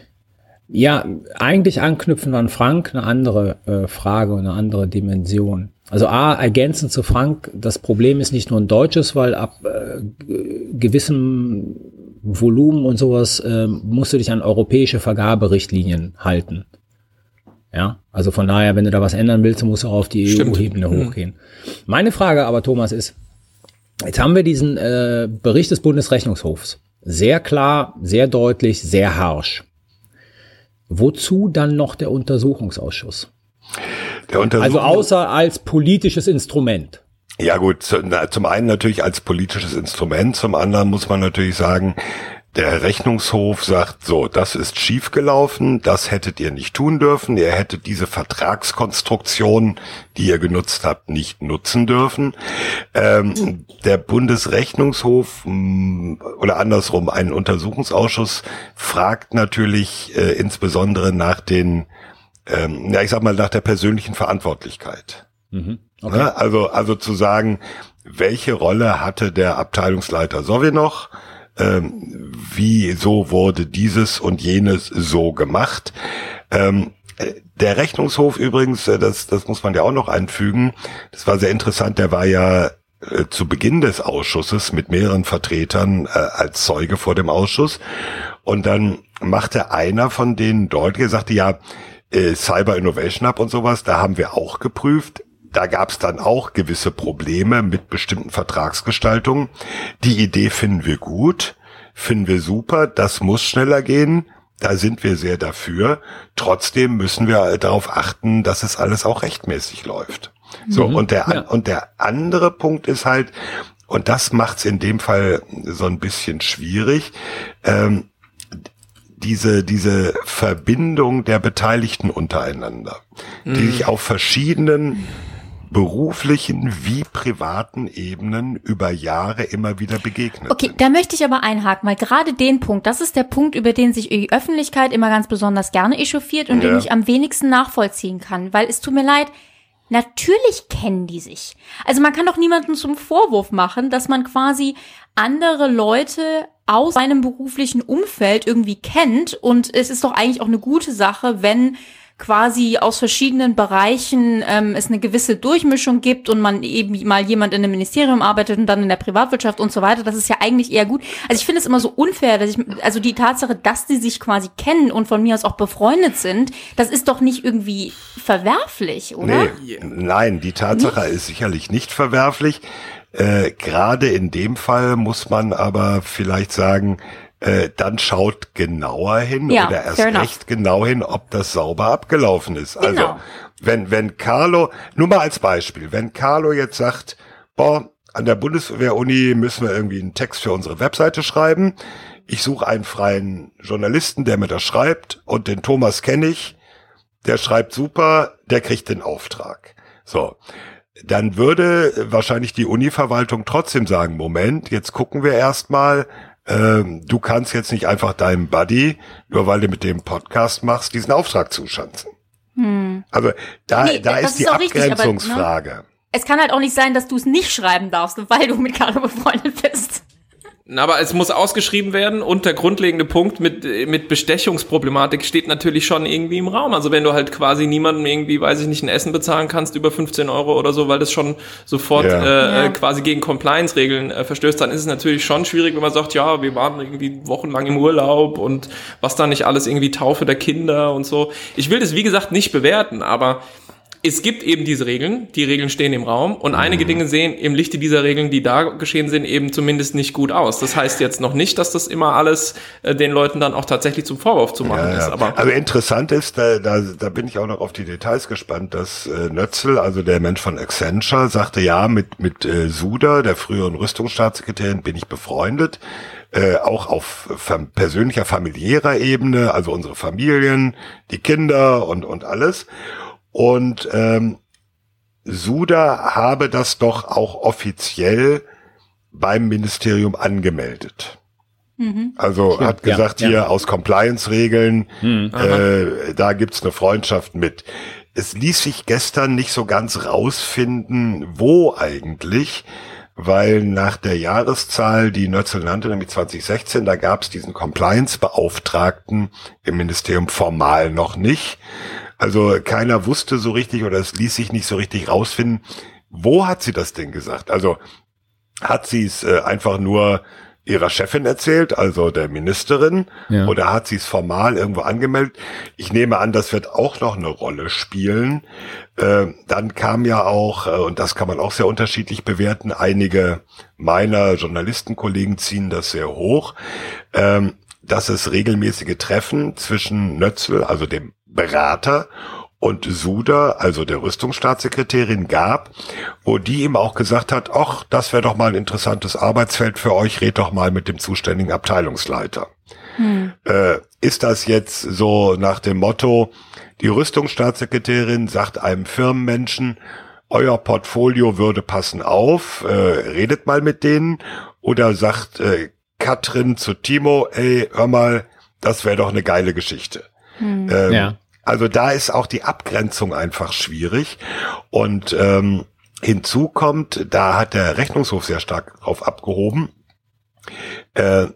Ja, eigentlich anknüpfen an Frank eine andere äh, Frage und eine andere Dimension. Also A, ergänzend zu Frank, das Problem ist nicht nur ein deutsches, weil ab äh, gewissem Volumen und sowas äh, musst du dich an europäische Vergaberichtlinien halten. Ja, also von daher, wenn du da was ändern willst, musst du auf die. EU-Ebene Mhm. hochgehen. Meine Frage aber, Thomas, ist, jetzt haben wir diesen äh, Bericht des Bundesrechnungshofs. Sehr klar, sehr deutlich, sehr harsch. Wozu dann noch der Untersuchungsausschuss? Der Untersuchung, Also außer als politisches Instrument. Ja gut, zum einen natürlich als politisches Instrument, zum anderen muss man natürlich sagen, der Rechnungshof sagt so, das ist schiefgelaufen, das hättet ihr nicht tun dürfen, ihr hättet diese Vertragskonstruktion, die ihr genutzt habt, nicht nutzen dürfen. Ähm, der Bundesrechnungshof mh, oder andersrum, ein Untersuchungsausschuss fragt natürlich äh, insbesondere nach den, ähm, ja ich sag mal, nach der persönlichen Verantwortlichkeit. Okay. Ne? Also, also zu sagen, welche Rolle hatte der Abteilungsleiter Sowjenoch? Ähm, wieso wurde dieses und jenes so gemacht? Ähm, äh, der Rechnungshof übrigens, äh, das, das muss man ja auch noch einfügen, das war sehr interessant, der war ja äh, zu Beginn des Ausschusses mit mehreren Vertretern äh, als Zeuge vor dem Ausschuss. Und dann machte einer von denen deutlich, er sagte, ja, äh, Cyber Innovation Hub und sowas, da haben wir auch geprüft. Da gab es dann auch gewisse Probleme mit bestimmten Vertragsgestaltungen. Die Idee finden wir gut, finden wir super, das muss schneller gehen. Da sind wir sehr dafür. Trotzdem müssen wir darauf achten, dass es alles auch rechtmäßig läuft. So, und der, ja. und der andere Punkt ist halt, und das macht's in dem Fall so ein bisschen schwierig, ähm, diese, diese Verbindung der Beteiligten untereinander, die sich auf verschiedenen beruflichen wie privaten Ebenen über Jahre immer wieder begegnet Okay, sind. da möchte ich aber einhaken, weil gerade den Punkt, das ist der Punkt, über den sich die Öffentlichkeit immer ganz besonders gerne echauffiert und Ja. den ich am wenigsten nachvollziehen kann, weil es tut mir leid, natürlich kennen die sich. Also man kann doch niemanden zum Vorwurf machen, dass man quasi andere Leute aus seinem beruflichen Umfeld irgendwie kennt und es ist doch eigentlich auch eine gute Sache, wenn quasi aus verschiedenen Bereichen ähm, es eine gewisse Durchmischung gibt und man eben mal jemand in einem Ministerium arbeitet und dann in der Privatwirtschaft und so weiter. Das ist ja eigentlich eher gut. Also ich finde es immer so unfair, dass ich, also die Tatsache, dass die sich quasi kennen und von mir aus auch befreundet sind, das ist doch nicht irgendwie verwerflich, oder? Nee, nein, die Tatsache ist sicherlich nicht verwerflich. Äh, Gerade in dem Fall muss man aber vielleicht sagen, äh, dann schaut genauer hin Ja, oder erst recht genau hin, ob das sauber abgelaufen ist. Also Genau. wenn wenn Carlo, nur mal als Beispiel, wenn Carlo jetzt sagt, boah, an der Bundeswehr-Uni müssen wir irgendwie einen Text für unsere Webseite schreiben. Ich suche einen freien Journalisten, der mir das schreibt und den Thomas kenne ich, der schreibt super, der kriegt den Auftrag. So. Dann würde wahrscheinlich die Uni-Verwaltung trotzdem sagen, Moment, jetzt gucken wir erstmal, ähm, du kannst jetzt nicht einfach deinem Buddy, nur weil du mit dem Podcast machst, diesen Auftrag zuschanzen. Also da, Nee, da ist die ist auch richtig, aber, ne? Abgrenzungsfrage. Es kann halt auch nicht sein, dass du es nicht schreiben darfst, weil du mit Caro befreundet bist. Aber es muss ausgeschrieben werden und der grundlegende Punkt mit, mit Bestechungsproblematik steht natürlich schon irgendwie im Raum. Also wenn du halt quasi niemandem irgendwie, weiß ich nicht, ein Essen bezahlen kannst über 15 Euro oder so, weil das schon sofort Ja. äh, Ja. quasi gegen Compliance-Regeln äh, verstößt, dann ist es natürlich schon schwierig, wenn man sagt, ja, wir waren irgendwie wochenlang im Urlaub und was da nicht alles irgendwie Taufe der Kinder und so. Ich will das, wie gesagt, nicht bewerten, aber es gibt eben diese Regeln, die Regeln stehen im Raum und einige Dinge sehen im Lichte dieser Regeln, die da geschehen sind, eben zumindest nicht gut aus. Das heißt jetzt noch nicht, dass das immer alles äh, den Leuten dann auch tatsächlich zum Vorwurf zu machen Ja, ist. ja. Aber also interessant ist, da, da, da bin ich auch noch auf die Details gespannt, dass äh, Nötzel, also der Mensch von Accenture, sagte, ja, mit, mit äh, Suda, der früheren Rüstungsstaatssekretärin, bin ich befreundet. Äh, auch auf fam persönlicher, familiärer Ebene, also unsere Familien, die Kinder und, und alles. Und ähm, Suda habe das doch auch offiziell beim Ministerium angemeldet. Also hat ja, gesagt, ja. hier aus Compliance-Regeln, äh, da gibt's eine Freundschaft mit. Es ließ sich gestern nicht so ganz rausfinden, wo eigentlich, weil nach der Jahreszahl, die Nötzel nannte, nämlich 2016, da gab's diesen Compliance-Beauftragten im Ministerium formal noch nicht. Also keiner wusste so richtig oder es ließ sich nicht so richtig rausfinden, wo hat sie das denn gesagt? Also hat sie es äh, einfach nur ihrer Chefin erzählt, also der Ministerin, Ja. oder hat sie es formal irgendwo angemeldet? Ich nehme an, das wird auch noch eine Rolle spielen. Äh, dann kam ja auch, äh, und das kann man auch sehr unterschiedlich bewerten, einige meiner Journalistenkollegen ziehen das sehr hoch, ähm, dass es regelmäßige Treffen zwischen Nötzel, also dem Berater, und Suda, also der Rüstungsstaatssekretärin, gab, wo die ihm auch gesagt hat, ach, das wäre doch mal ein interessantes Arbeitsfeld für euch, red doch mal mit dem zuständigen Abteilungsleiter. Äh, ist das jetzt so nach dem Motto, die Rüstungsstaatssekretärin sagt einem Firmenmenschen, euer Portfolio würde passen auf, äh, redet mal mit denen, oder sagt äh, Katrin zu Timo, ey, hör mal, das wäre doch eine geile Geschichte. Ähm, Ja. Also da ist auch die Abgrenzung einfach schwierig. Und ähm, hinzu kommt, da hat der Rechnungshof sehr stark drauf abgehoben. Äh,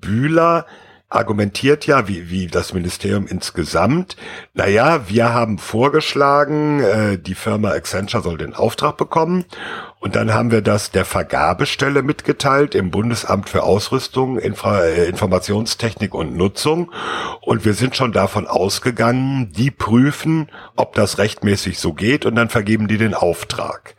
Bühler argumentiert ja, wie, wie das Ministerium insgesamt, naja, wir haben vorgeschlagen, äh, die Firma Accenture soll den Auftrag bekommen und dann haben wir das der Vergabestelle mitgeteilt im Bundesamt für Ausrüstung, Infra äh, Informationstechnik und Nutzung und wir sind schon davon ausgegangen, die prüfen, ob das rechtmäßig so geht und dann vergeben die den Auftrag.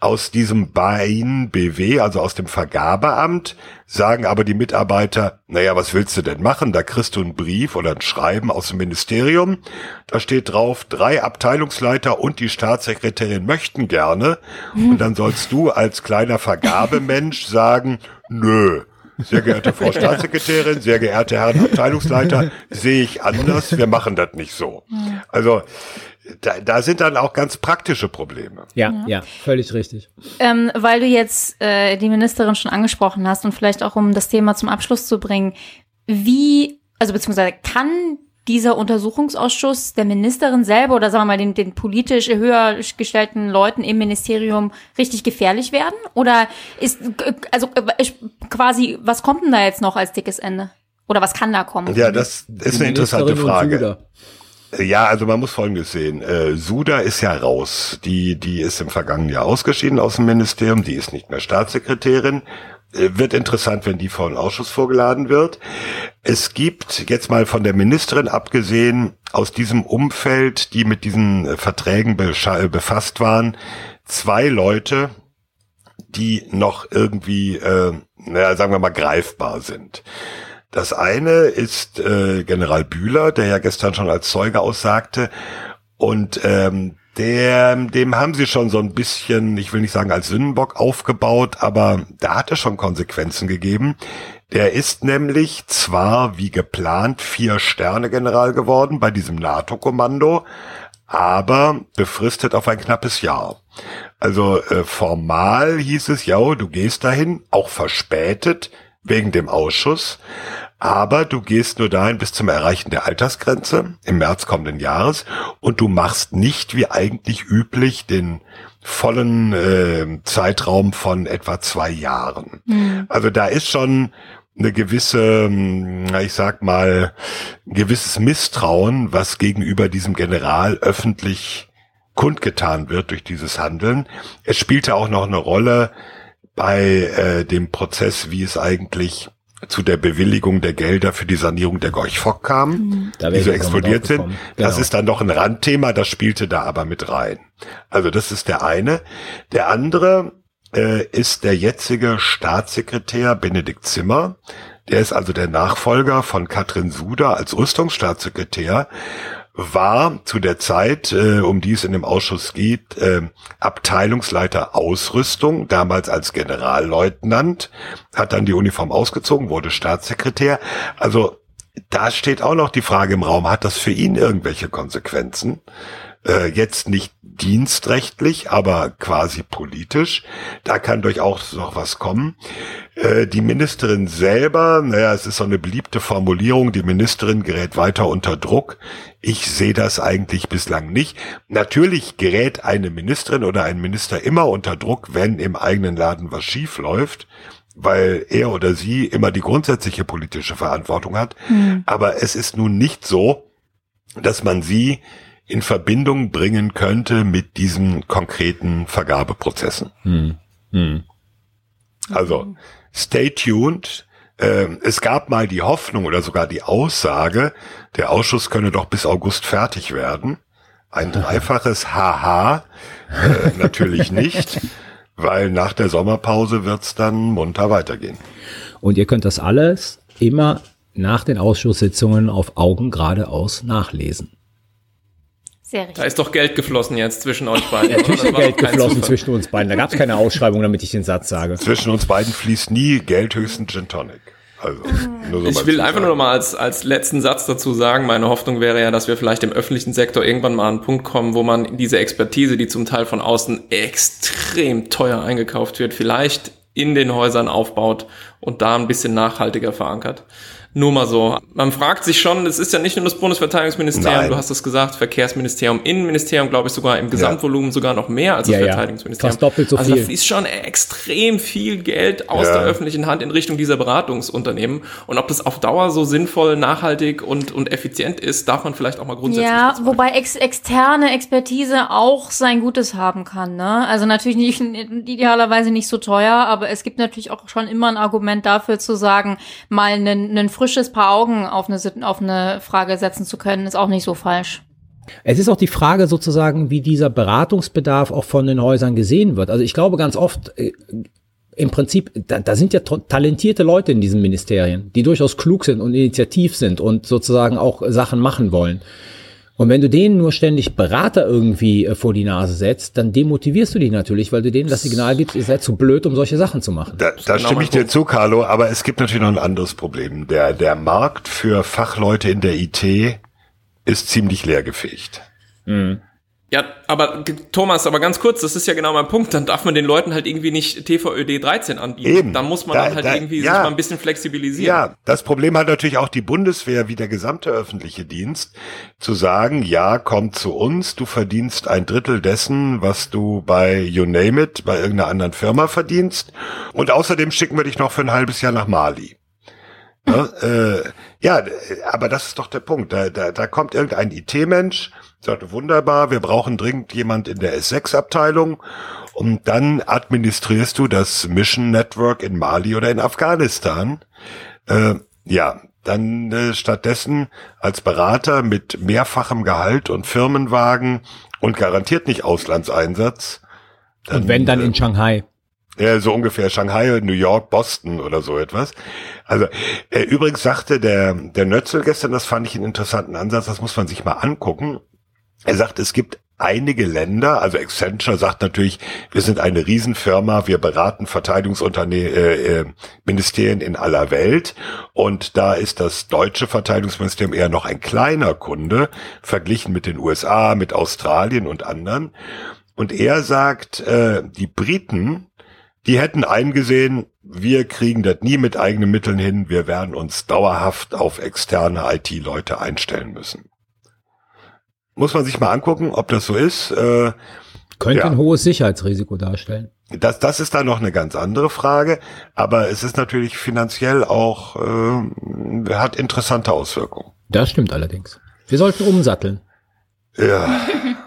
Aus diesem Bein BW, also aus dem Vergabeamt, sagen aber die Mitarbeiter, naja, was willst du denn machen? Da kriegst du einen Brief oder ein Schreiben aus dem Ministerium. Da steht drauf, drei Abteilungsleiter und die Staatssekretärin möchten gerne. Und dann sollst du als kleiner Vergabemensch sagen, nö. Sehr geehrte Frau Staatssekretärin, sehr geehrte Herren Abteilungsleiter, sehe ich anders, wir machen das nicht so. Also da, da sind dann auch ganz praktische Probleme. Ja, ja, völlig richtig. Ähm, weil du jetzt äh, die Ministerin schon angesprochen hast und vielleicht auch um das Thema zum Abschluss zu bringen, wie, also beziehungsweise kann dieser Untersuchungsausschuss der Ministerin selber oder sagen wir mal den, den politisch höher gestellten Leuten im Ministerium richtig gefährlich werden? Oder ist, also quasi, was kommt denn da jetzt noch als dickes Ende? Oder was kann da kommen? Ja, das ist eine interessante Frage. Ja, also man muss Folgendes sehen. Äh, Suda ist ja raus. Die, die ist im vergangenen Jahr ausgeschieden aus dem Ministerium. Die ist nicht mehr Staatssekretärin. Äh, Wird interessant, wenn die vor einen Ausschuss vorgeladen wird. Es gibt jetzt mal von der Ministerin abgesehen aus diesem Umfeld, die mit diesen äh, Verträgen äh, befasst waren, zwei Leute, die noch irgendwie, äh, naja, sagen wir mal, greifbar sind. Das eine ist äh, General Bühler, der ja gestern schon als Zeuge aussagte. Und ähm, der, dem haben sie schon so ein bisschen, ich will nicht sagen als Sündenbock aufgebaut, aber da hat es schon Konsequenzen gegeben. Der ist nämlich zwar wie geplant vier Sterne General geworden bei diesem NATO-Kommando, aber befristet auf ein knappes Jahr. Also äh, formal hieß es, ja, du gehst dahin, auch verspätet, wegen dem Ausschuss. Aber du gehst nur dahin bis zum Erreichen der Altersgrenze im März kommenden Jahres und du machst nicht wie eigentlich üblich den vollen äh, Zeitraum von etwa zwei Jahren. Mhm. Also da ist schon eine gewisse, hm, ich sag mal, ein gewisses Misstrauen, was gegenüber diesem General öffentlich kundgetan wird durch dieses Handeln. Es spielte auch noch eine Rolle bei äh, dem Prozess, wie es eigentlich zu der Bewilligung der Gelder für die Sanierung der Gorch Fock kam, mhm. die so explodiert sind. Genau. Das ist dann noch ein Randthema, das spielte da aber mit rein. Also das ist der eine. Der andere äh, ist der jetzige Staatssekretär Benedikt Zimmer. Der ist also der Nachfolger von Katrin Suda als Rüstungsstaatssekretär war zu der Zeit, äh, um die es in dem Ausschuss geht, äh, Abteilungsleiter Ausrüstung, damals als Generalleutnant, hat dann die Uniform ausgezogen, wurde Staatssekretär. Also da steht auch noch die Frage im Raum, hat das für ihn irgendwelche Konsequenzen? Äh, jetzt nicht dienstrechtlich, aber quasi politisch. Da kann durchaus noch was kommen. Äh, die Ministerin selber, naja, es ist so eine beliebte Formulierung, die Ministerin gerät weiter unter Druck. Ich sehe das eigentlich bislang nicht. Natürlich gerät eine Ministerin oder ein Minister immer unter Druck, wenn im eigenen Laden was schief läuft weil er oder sie immer die grundsätzliche politische Verantwortung hat. Mhm. Aber es ist nun nicht so, dass man sie in Verbindung bringen könnte mit diesen konkreten Vergabeprozessen. Hm. Hm. Also, stay tuned. Ähm, es gab mal die Hoffnung oder sogar die Aussage, der Ausschuss könne doch bis August fertig werden. Ein dreifaches Haha, äh, natürlich nicht, weil nach der Sommerpause wird's dann munter weitergehen. Und ihr könnt das alles immer nach den Ausschusssitzungen auf Augen geradeaus nachlesen. Sehr richtig. Da ist doch Geld geflossen jetzt zwischen euch beiden. Natürlich ist Geld geflossen zwischen uns beiden. Da gab es keine Ausschreibung, damit ich den Satz sage. Zwischen uns beiden fließt nie Geld, höchstens Gin Tonic. Also, nur so ich will einfach nur noch mal als, als letzten Satz dazu sagen, meine Hoffnung wäre ja, dass wir vielleicht im öffentlichen Sektor irgendwann mal an einen Punkt kommen, wo man diese Expertise, die zum Teil von außen extrem teuer eingekauft wird, vielleicht in den Häusern aufbaut und da ein bisschen nachhaltiger verankert. Nur mal so. Man fragt sich schon, es ist ja nicht nur das Bundesverteidigungsministerium, Nein. du hast es gesagt, Verkehrsministerium, Innenministerium, glaube ich sogar im Gesamtvolumen ja. sogar noch mehr als das ja, Verteidigungsministerium. Fast doppelt so also viel. Also da ist schon extrem viel Geld aus ja. der öffentlichen Hand in Richtung dieser Beratungsunternehmen. Und ob das auf Dauer so sinnvoll, nachhaltig und, und effizient ist, darf man vielleicht auch mal grundsätzlich Ja, wobei ex externe Expertise auch sein Gutes haben kann. Ne? Also natürlich nicht, idealerweise nicht so teuer, aber es gibt natürlich auch schon immer ein Argument dafür zu sagen, mal einen, einen frisches Paar Augen auf eine, auf eine Frage setzen zu können, ist auch nicht so falsch. Es ist auch die Frage sozusagen, wie dieser Beratungsbedarf auch von den Häusern gesehen wird. Also ich glaube ganz oft, äh, im Prinzip, da, da sind ja talentierte Leute in diesen Ministerien, die durchaus klug sind und initiativ sind und sozusagen auch Sachen machen wollen. Und wenn du denen nur ständig Berater irgendwie äh, vor die Nase setzt, dann demotivierst du die natürlich, weil du denen das Signal gibst, ihr seid zu blöd, um solche Sachen zu machen. Da, da genau stimme ich dir zu, Carlo, aber es gibt natürlich noch ein anderes Problem. Der, der Markt für Fachleute in der IT ist ziemlich leergefegt. Mhm. Ja, aber Thomas, aber ganz kurz, das ist ja genau mein Punkt. Dann darf man den Leuten halt irgendwie nicht TVÖD 13 anbieten. Eben. Dann muss man da, dann halt da, irgendwie ja, sich mal ein bisschen flexibilisieren. Ja, das Problem hat natürlich auch die Bundeswehr wie der gesamte öffentliche Dienst, zu sagen, ja, komm zu uns, du verdienst ein Drittel dessen, was du bei You Name It, bei irgendeiner anderen Firma verdienst. Und außerdem schicken wir dich noch für ein halbes Jahr nach Mali. Ja, äh, ja, aber das ist doch der Punkt. Da, da, da kommt irgendein IT-Mensch, sagt, wunderbar, wir brauchen dringend jemand in der S6-Abteilung und dann administrierst du das Mission Network in Mali oder in Afghanistan. Äh, ja, dann äh, stattdessen als Berater mit mehrfachem Gehalt und Firmenwagen und garantiert nicht Auslandseinsatz. Dann, und wenn dann äh, in Shanghai. Ja, so ungefähr Shanghai, New York, Boston oder so etwas. Also äh, übrigens sagte der der Nötzel gestern, das fand ich einen interessanten Ansatz, das muss man sich mal angucken. Er sagt, es gibt einige Länder, also Accenture sagt natürlich, wir sind eine Riesenfirma, wir beraten Verteidigungsunternehmen, äh, äh, Ministerien in aller Welt und da ist das deutsche Verteidigungsministerium eher noch ein kleiner Kunde verglichen mit den USA, mit Australien und anderen. Und er sagt, äh, die Briten die hätten eingesehen, wir kriegen das nie mit eigenen Mitteln hin, wir werden uns dauerhaft auf externe IT-Leute einstellen müssen. Muss man sich mal angucken, ob das so ist. Äh, Könnte Ja. ein hohes Sicherheitsrisiko darstellen. das, das ist dann noch eine ganz andere Frage, aber es ist natürlich finanziell auch, äh, hat interessante Auswirkungen. Das stimmt allerdings. Wir sollten umsatteln. Ja.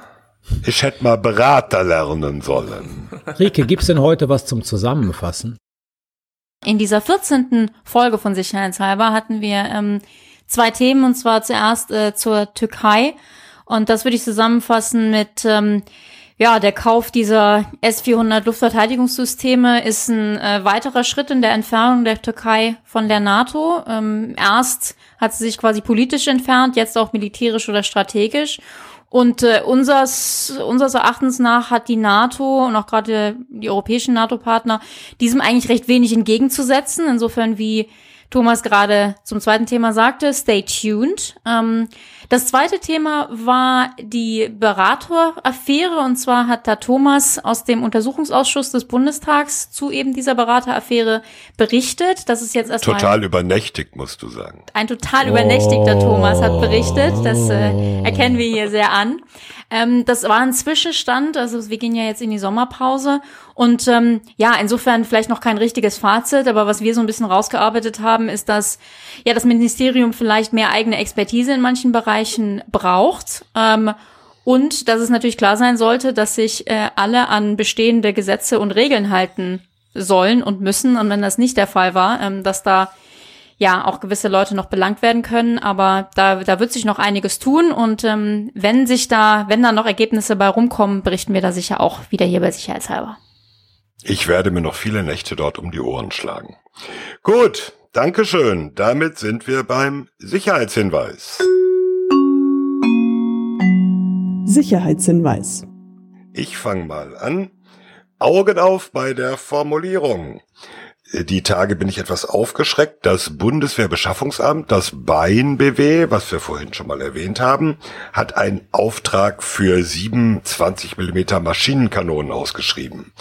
Ich hätte mal Berater lernen sollen. Rike, gibt's denn heute was zum Zusammenfassen? In dieser 14. Folge von Sicherheitshalber hatten wir ähm, zwei Themen und zwar zuerst äh, zur Türkei und das würde ich zusammenfassen mit ähm, ja, der Kauf dieser S-400 Luftverteidigungssysteme ist ein äh, weiterer Schritt in der Entfernung der Türkei von der NATO. Ähm, erst hat sie sich quasi politisch entfernt, jetzt auch militärisch oder strategisch. Und äh, unsers, unseres Erachtens nach hat die NATO und auch gerade die europäischen NATO-Partner diesem eigentlich recht wenig entgegenzusetzen. Insofern, wie Thomas gerade zum zweiten Thema sagte, stay tuned. Ähm, das zweite Thema war die Berateraffäre und zwar hat da Thomas aus dem Untersuchungsausschuss des Bundestags zu eben dieser Berateraffäre berichtet. Das ist jetzt erstmal Total übernächtigt, musst du sagen. ein total übernächtigter Thomas hat berichtet. Das äh, erkennen wir hier sehr an. Ähm, das war ein Zwischenstand, also wir gehen ja jetzt in die Sommerpause. Und ähm, ja, insofern vielleicht noch kein richtiges Fazit, aber was wir so ein bisschen rausgearbeitet haben, ist, dass ja das Ministerium vielleicht mehr eigene Expertise in manchen Bereichen braucht. Ähm, und dass es natürlich klar sein sollte, dass sich äh, alle an bestehende Gesetze und Regeln halten sollen und müssen. Und wenn das nicht der Fall war, ähm, dass da ja auch gewisse Leute noch belangt werden können, aber da, da wird sich noch einiges tun und ähm, wenn sich da, wenn da noch Ergebnisse bei rumkommen, berichten wir da sicher auch wieder hier bei Sicherheitshalber. Ich werde mir noch viele Nächte dort um die Ohren schlagen. Gut, Dankeschön. Damit sind wir beim Sicherheitshinweis. Sicherheitshinweis. Ich fange mal an. Augen auf bei der Formulierung. Die Tage bin ich etwas aufgeschreckt. Das Bundeswehrbeschaffungsamt, das BAIN-BW, was wir vorhin schon mal erwähnt haben, hat einen Auftrag für 27 mm Maschinenkanonen ausgeschrieben.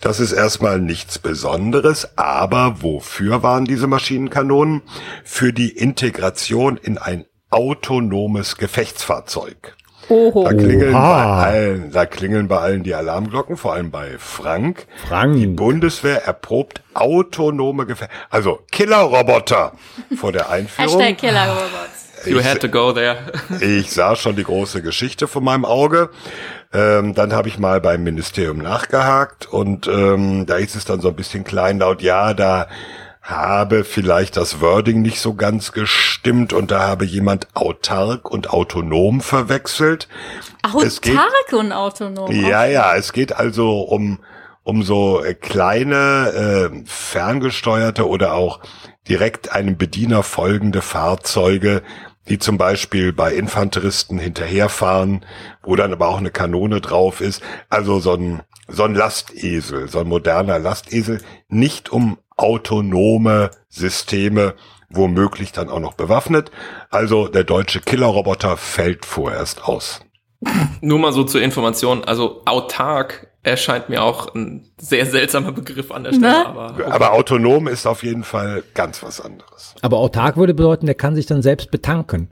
Das ist erstmal nichts Besonderes, aber wofür waren diese Maschinenkanonen? Für die Integration in ein autonomes Gefechtsfahrzeug. Oho. Da klingeln, Oha. bei allen, da klingeln bei allen die Alarmglocken, vor allem bei Frank. Frank. Die Bundeswehr erprobt autonome Gefechte, also Killerroboter vor der Einführung. Hashtag Killer Robots. You had to go there. Ich sah schon die große Geschichte von meinem Auge. Ähm, dann habe ich mal beim Ministerium nachgehakt und ähm, da ist es dann so ein bisschen kleinlaut. Ja, da habe vielleicht das Wording nicht so ganz gestimmt und da habe jemand autark und autonom verwechselt. Es geht- Autark und autonom. Ja, ja, es geht also um, um so äh, kleine, äh, ferngesteuerte oder auch direkt einem Bediener folgende Fahrzeuge, die zum Beispiel bei Infanteristen hinterherfahren, wo dann aber auch eine Kanone drauf ist. Also so ein, so ein Lastesel, so ein moderner Lastesel, nicht um autonome Systeme, womöglich dann auch noch bewaffnet. Also der deutsche Killerroboter fällt vorerst aus. Nur mal so zur Information, also autark erscheint mir auch ein sehr seltsamer Begriff an der Stelle, Ne? aber Aber autonom ist auf jeden Fall ganz was anderes. Aber autark würde bedeuten, der kann sich dann selbst betanken.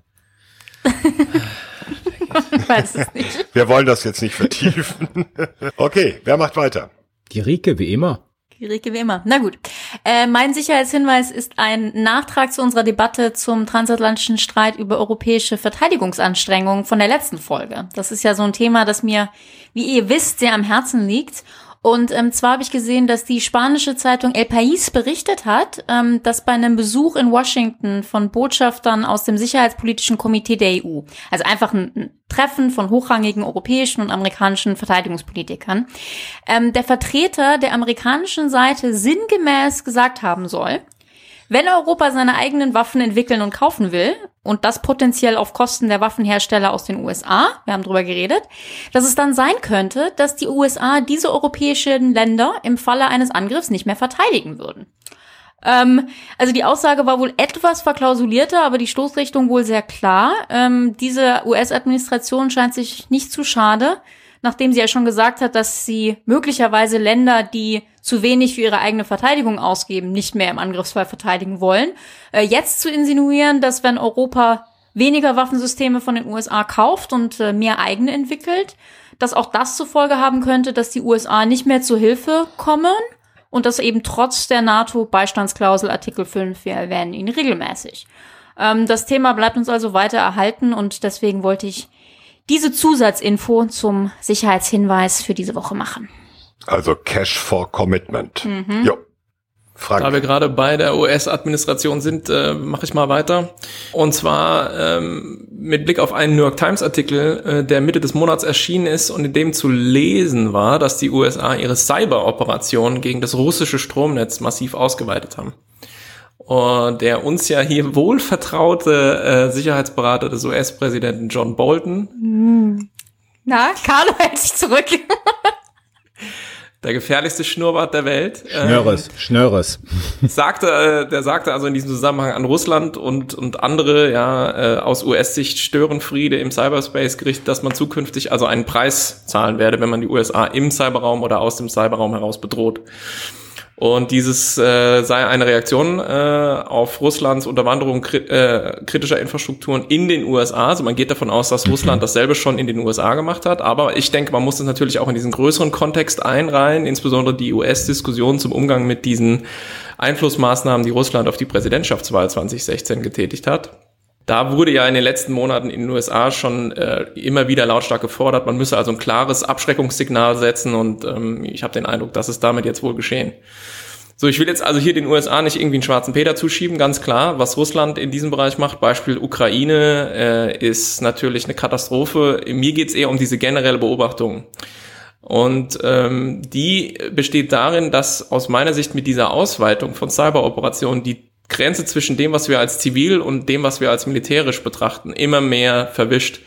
Ich weiß es nicht. Wir wollen das jetzt nicht vertiefen. Okay, wer macht weiter? Die Rike, wie immer. Rike wie immer. Na gut. Äh, mein Sicherheitshinweis ist ein Nachtrag zu unserer Debatte zum transatlantischen Streit über europäische Verteidigungsanstrengungen von der letzten Folge. Das ist ja so ein Thema, das mir, wie ihr wisst, sehr am Herzen liegt. Und ähm, zwar habe ich gesehen, dass die spanische Zeitung El País berichtet hat, ähm, dass bei einem Besuch in Washington von Botschaftern aus dem Sicherheitspolitischen Komitee der EU, also einfach ein, ein Treffen von hochrangigen europäischen und amerikanischen Verteidigungspolitikern, ähm, der Vertreter der amerikanischen Seite sinngemäß gesagt haben soll, wenn Europa seine eigenen Waffen entwickeln und kaufen will, und das potenziell auf Kosten der Waffenhersteller aus den USA, wir haben drüber geredet, dass es dann sein könnte, dass die USA diese europäischen Länder im Falle eines Angriffs nicht mehr verteidigen würden. Ähm, also die Aussage war wohl etwas verklausulierter, aber die Stoßrichtung wohl sehr klar. Ähm, diese US-Administration scheint sich nicht zu schade, nachdem sie ja schon gesagt hat, dass sie möglicherweise Länder, die zu wenig für ihre eigene Verteidigung ausgeben, nicht mehr im Angriffsfall verteidigen wollen, äh, jetzt zu insinuieren, dass wenn Europa weniger Waffensysteme von den USA kauft und äh, mehr eigene entwickelt, dass auch das zur Folge haben könnte, dass die USA nicht mehr zur Hilfe kommen und das eben trotz der NATO-Beistandsklausel Artikel 5, wir erwähnen ihn regelmäßig. Ähm, das Thema bleibt uns also weiter erhalten und deswegen wollte ich diese Zusatzinfo zum Sicherheitshinweis für diese Woche machen. Also Cash for Commitment. Mhm. Jo. Frank. Da wir gerade bei der US-Administration sind, äh, mache ich mal weiter. Und zwar ähm, mit Blick auf einen New York Times-Artikel, äh, der Mitte des Monats erschienen ist und in dem zu lesen war, dass die USA ihre Cyber-Operation gegen das russische Stromnetz massiv ausgeweitet haben. Und der uns ja hier wohlvertraute äh, Sicherheitsberater des US-Präsidenten John Bolton, Na, Carlo hält sich zurück. der gefährlichste Schnurrbart der Welt, äh, Schnörres, Schnörres. sagte, äh, der sagte also in diesem Zusammenhang an Russland und, und andere, ja, äh, aus US-Sicht Störenfriede im Cyberspace gerichtet, dass man zukünftig also einen Preis zahlen werde, wenn man die USA im Cyberraum oder aus dem Cyberraum heraus bedroht. Und dieses äh, sei eine Reaktion äh, auf Russlands Unterwanderung kri äh, kritischer Infrastrukturen in den USA. Also man geht davon aus, dass Russland dasselbe schon in den USA gemacht hat. Aber ich denke, man muss das natürlich auch in diesen größeren Kontext einreihen, insbesondere die US-Diskussion zum Umgang mit diesen Einflussmaßnahmen, die Russland auf die Präsidentschaftswahl 2016 getätigt hat. Da wurde ja in den letzten Monaten in den USA schon äh, immer wieder lautstark gefordert, man müsse also ein klares Abschreckungssignal setzen und ähm, ich habe den Eindruck, das ist damit jetzt wohl geschehen. So, ich will jetzt also hier den USA nicht irgendwie einen schwarzen Peter zuschieben, ganz klar. Was Russland in diesem Bereich macht, Beispiel Ukraine, äh, ist natürlich eine Katastrophe. Mir geht's eher um diese generelle Beobachtung. Und ähm, die besteht darin, dass aus meiner Sicht mit dieser Ausweitung von Cyberoperationen die Grenze zwischen dem, was wir als zivil und dem, was wir als militärisch betrachten, immer mehr verwischt.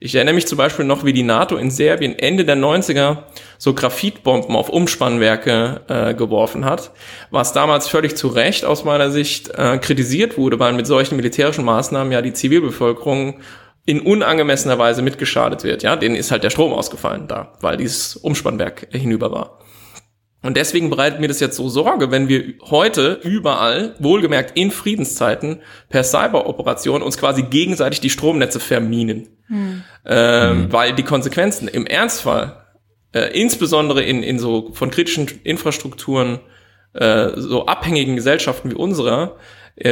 Ich erinnere mich zum Beispiel noch, wie die NATO in Serbien Ende der 90er so Graphitbomben auf Umspannwerke äh, geworfen hat, was damals völlig zu Recht aus meiner Sicht äh, kritisiert wurde, weil mit solchen militärischen Maßnahmen ja die Zivilbevölkerung in unangemessener Weise mitgeschadet wird. Ja, denen ist halt der Strom ausgefallen da, weil dieses Umspannwerk hinüber war. Und deswegen bereitet mir das jetzt so Sorge, wenn wir heute überall, wohlgemerkt in Friedenszeiten, per Cyberoperation uns quasi gegenseitig die Stromnetze verminen. Ähm, Weil die Konsequenzen im Ernstfall, äh, insbesondere in, in so von kritischen Infrastrukturen, äh, so abhängigen Gesellschaften wie unserer,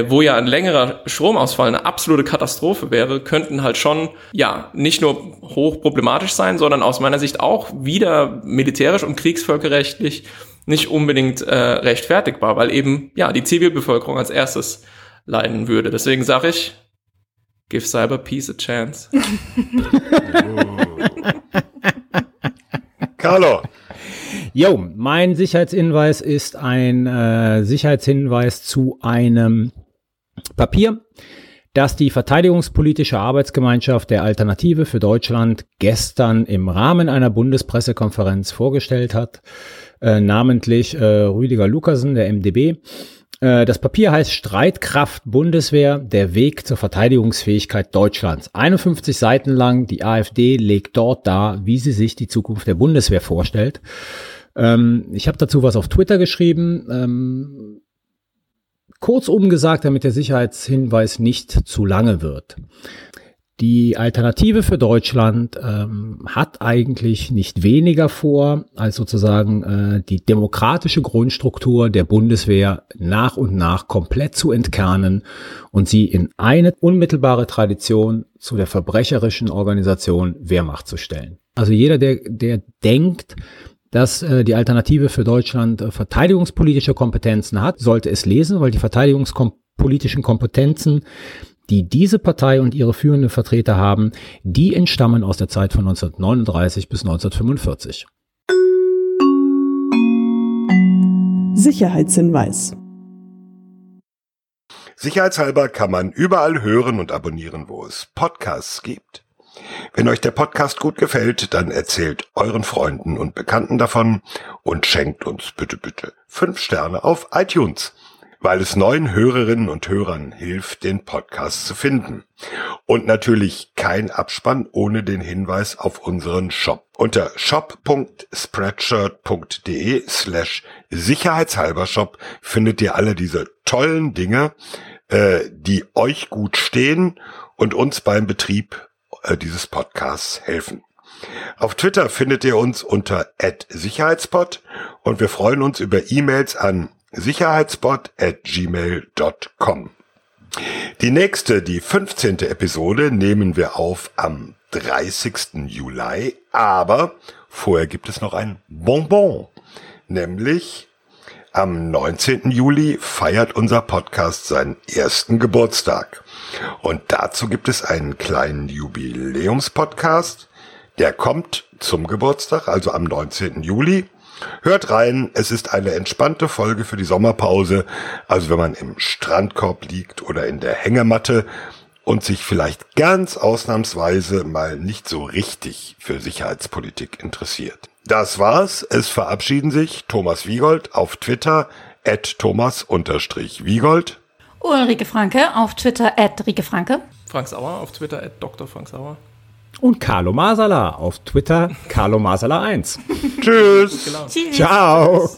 wo ja ein längerer Stromausfall eine absolute Katastrophe wäre, könnten halt schon, ja, nicht nur hoch problematisch sein, sondern aus meiner Sicht auch wieder militärisch und kriegsvölkerrechtlich nicht unbedingt äh, rechtfertigbar, weil eben, ja, die Zivilbevölkerung als erstes leiden würde. Deswegen sage ich, give Cyber Peace a chance. Carlo. Jo, mein Sicherheitshinweis ist ein äh, Sicherheitshinweis zu einem Papier, das die Verteidigungspolitische Arbeitsgemeinschaft der Alternative für Deutschland gestern im Rahmen einer Bundespressekonferenz vorgestellt hat, äh, namentlich äh, Rüdiger Lukasen, der MDB. Äh, Das Papier heißt Streitkraft Bundeswehr, der Weg zur Verteidigungsfähigkeit Deutschlands. 51 Seiten lang, die AfD legt dort dar, wie sie sich die Zukunft der Bundeswehr vorstellt. Ähm, ich habe dazu was auf Twitter geschrieben. Ähm, kurzum gesagt, damit der Sicherheitshinweis nicht zu lange wird. Die Alternative für Deutschland ähm, hat eigentlich nicht weniger vor, als sozusagen äh, die demokratische Grundstruktur der Bundeswehr nach und nach komplett zu entkernen und sie in eine unmittelbare Tradition zu der verbrecherischen Organisation Wehrmacht zu stellen. Also jeder, der, der denkt, dass äh, die Alternative für Deutschland äh, verteidigungspolitische Kompetenzen hat, sollte es lesen, weil die verteidigungspolitischen Kompetenzen, die diese Partei und ihre führenden Vertreter haben, die entstammen aus der Zeit von 1939 bis 1945. Sicherheitshinweis. Sicherheitshalber kann man überall hören und abonnieren, wo es Podcasts gibt. Wenn euch der Podcast gut gefällt, dann erzählt euren Freunden und Bekannten davon und schenkt uns bitte, bitte fünf Sterne auf iTunes. weil es neuen Hörerinnen und Hörern hilft, den Podcast zu finden. Und natürlich kein Abspann ohne den Hinweis auf unseren Shop. Unter shop.spreadshirt.de slash sicherheitshalber Shop findet ihr alle diese tollen Dinge, äh, die euch gut stehen und uns beim Betrieb äh, dieses Podcasts helfen. Auf Twitter findet ihr uns unter @sicherheitspot und wir freuen uns über E-Mails an sicherheitspot@gmail.com. Die nächste, die 15. Episode nehmen wir auf am 30. Juli, aber vorher gibt es noch ein Bonbon, nämlich am 19. Juli feiert unser Podcast seinen ersten Geburtstag. Und dazu gibt es einen kleinen Jubiläumspodcast, der kommt zum Geburtstag, also am 19. Juli. Hört rein, es ist eine entspannte Folge für die Sommerpause, also wenn man im Strandkorb liegt oder in der Hängematte und sich vielleicht ganz ausnahmsweise mal nicht so richtig für Sicherheitspolitik interessiert. Das war's, es verabschieden sich Thomas Wiegold auf Twitter at Thomas-Wiegold. Ulrike Franke auf Twitter at Rike Franke. Frank Sauer auf Twitter at Dr. Frank Sauer. Und Carlo Masala auf Twitter, Carlo Masala 1. Tschüss. Tschüss. Ciao.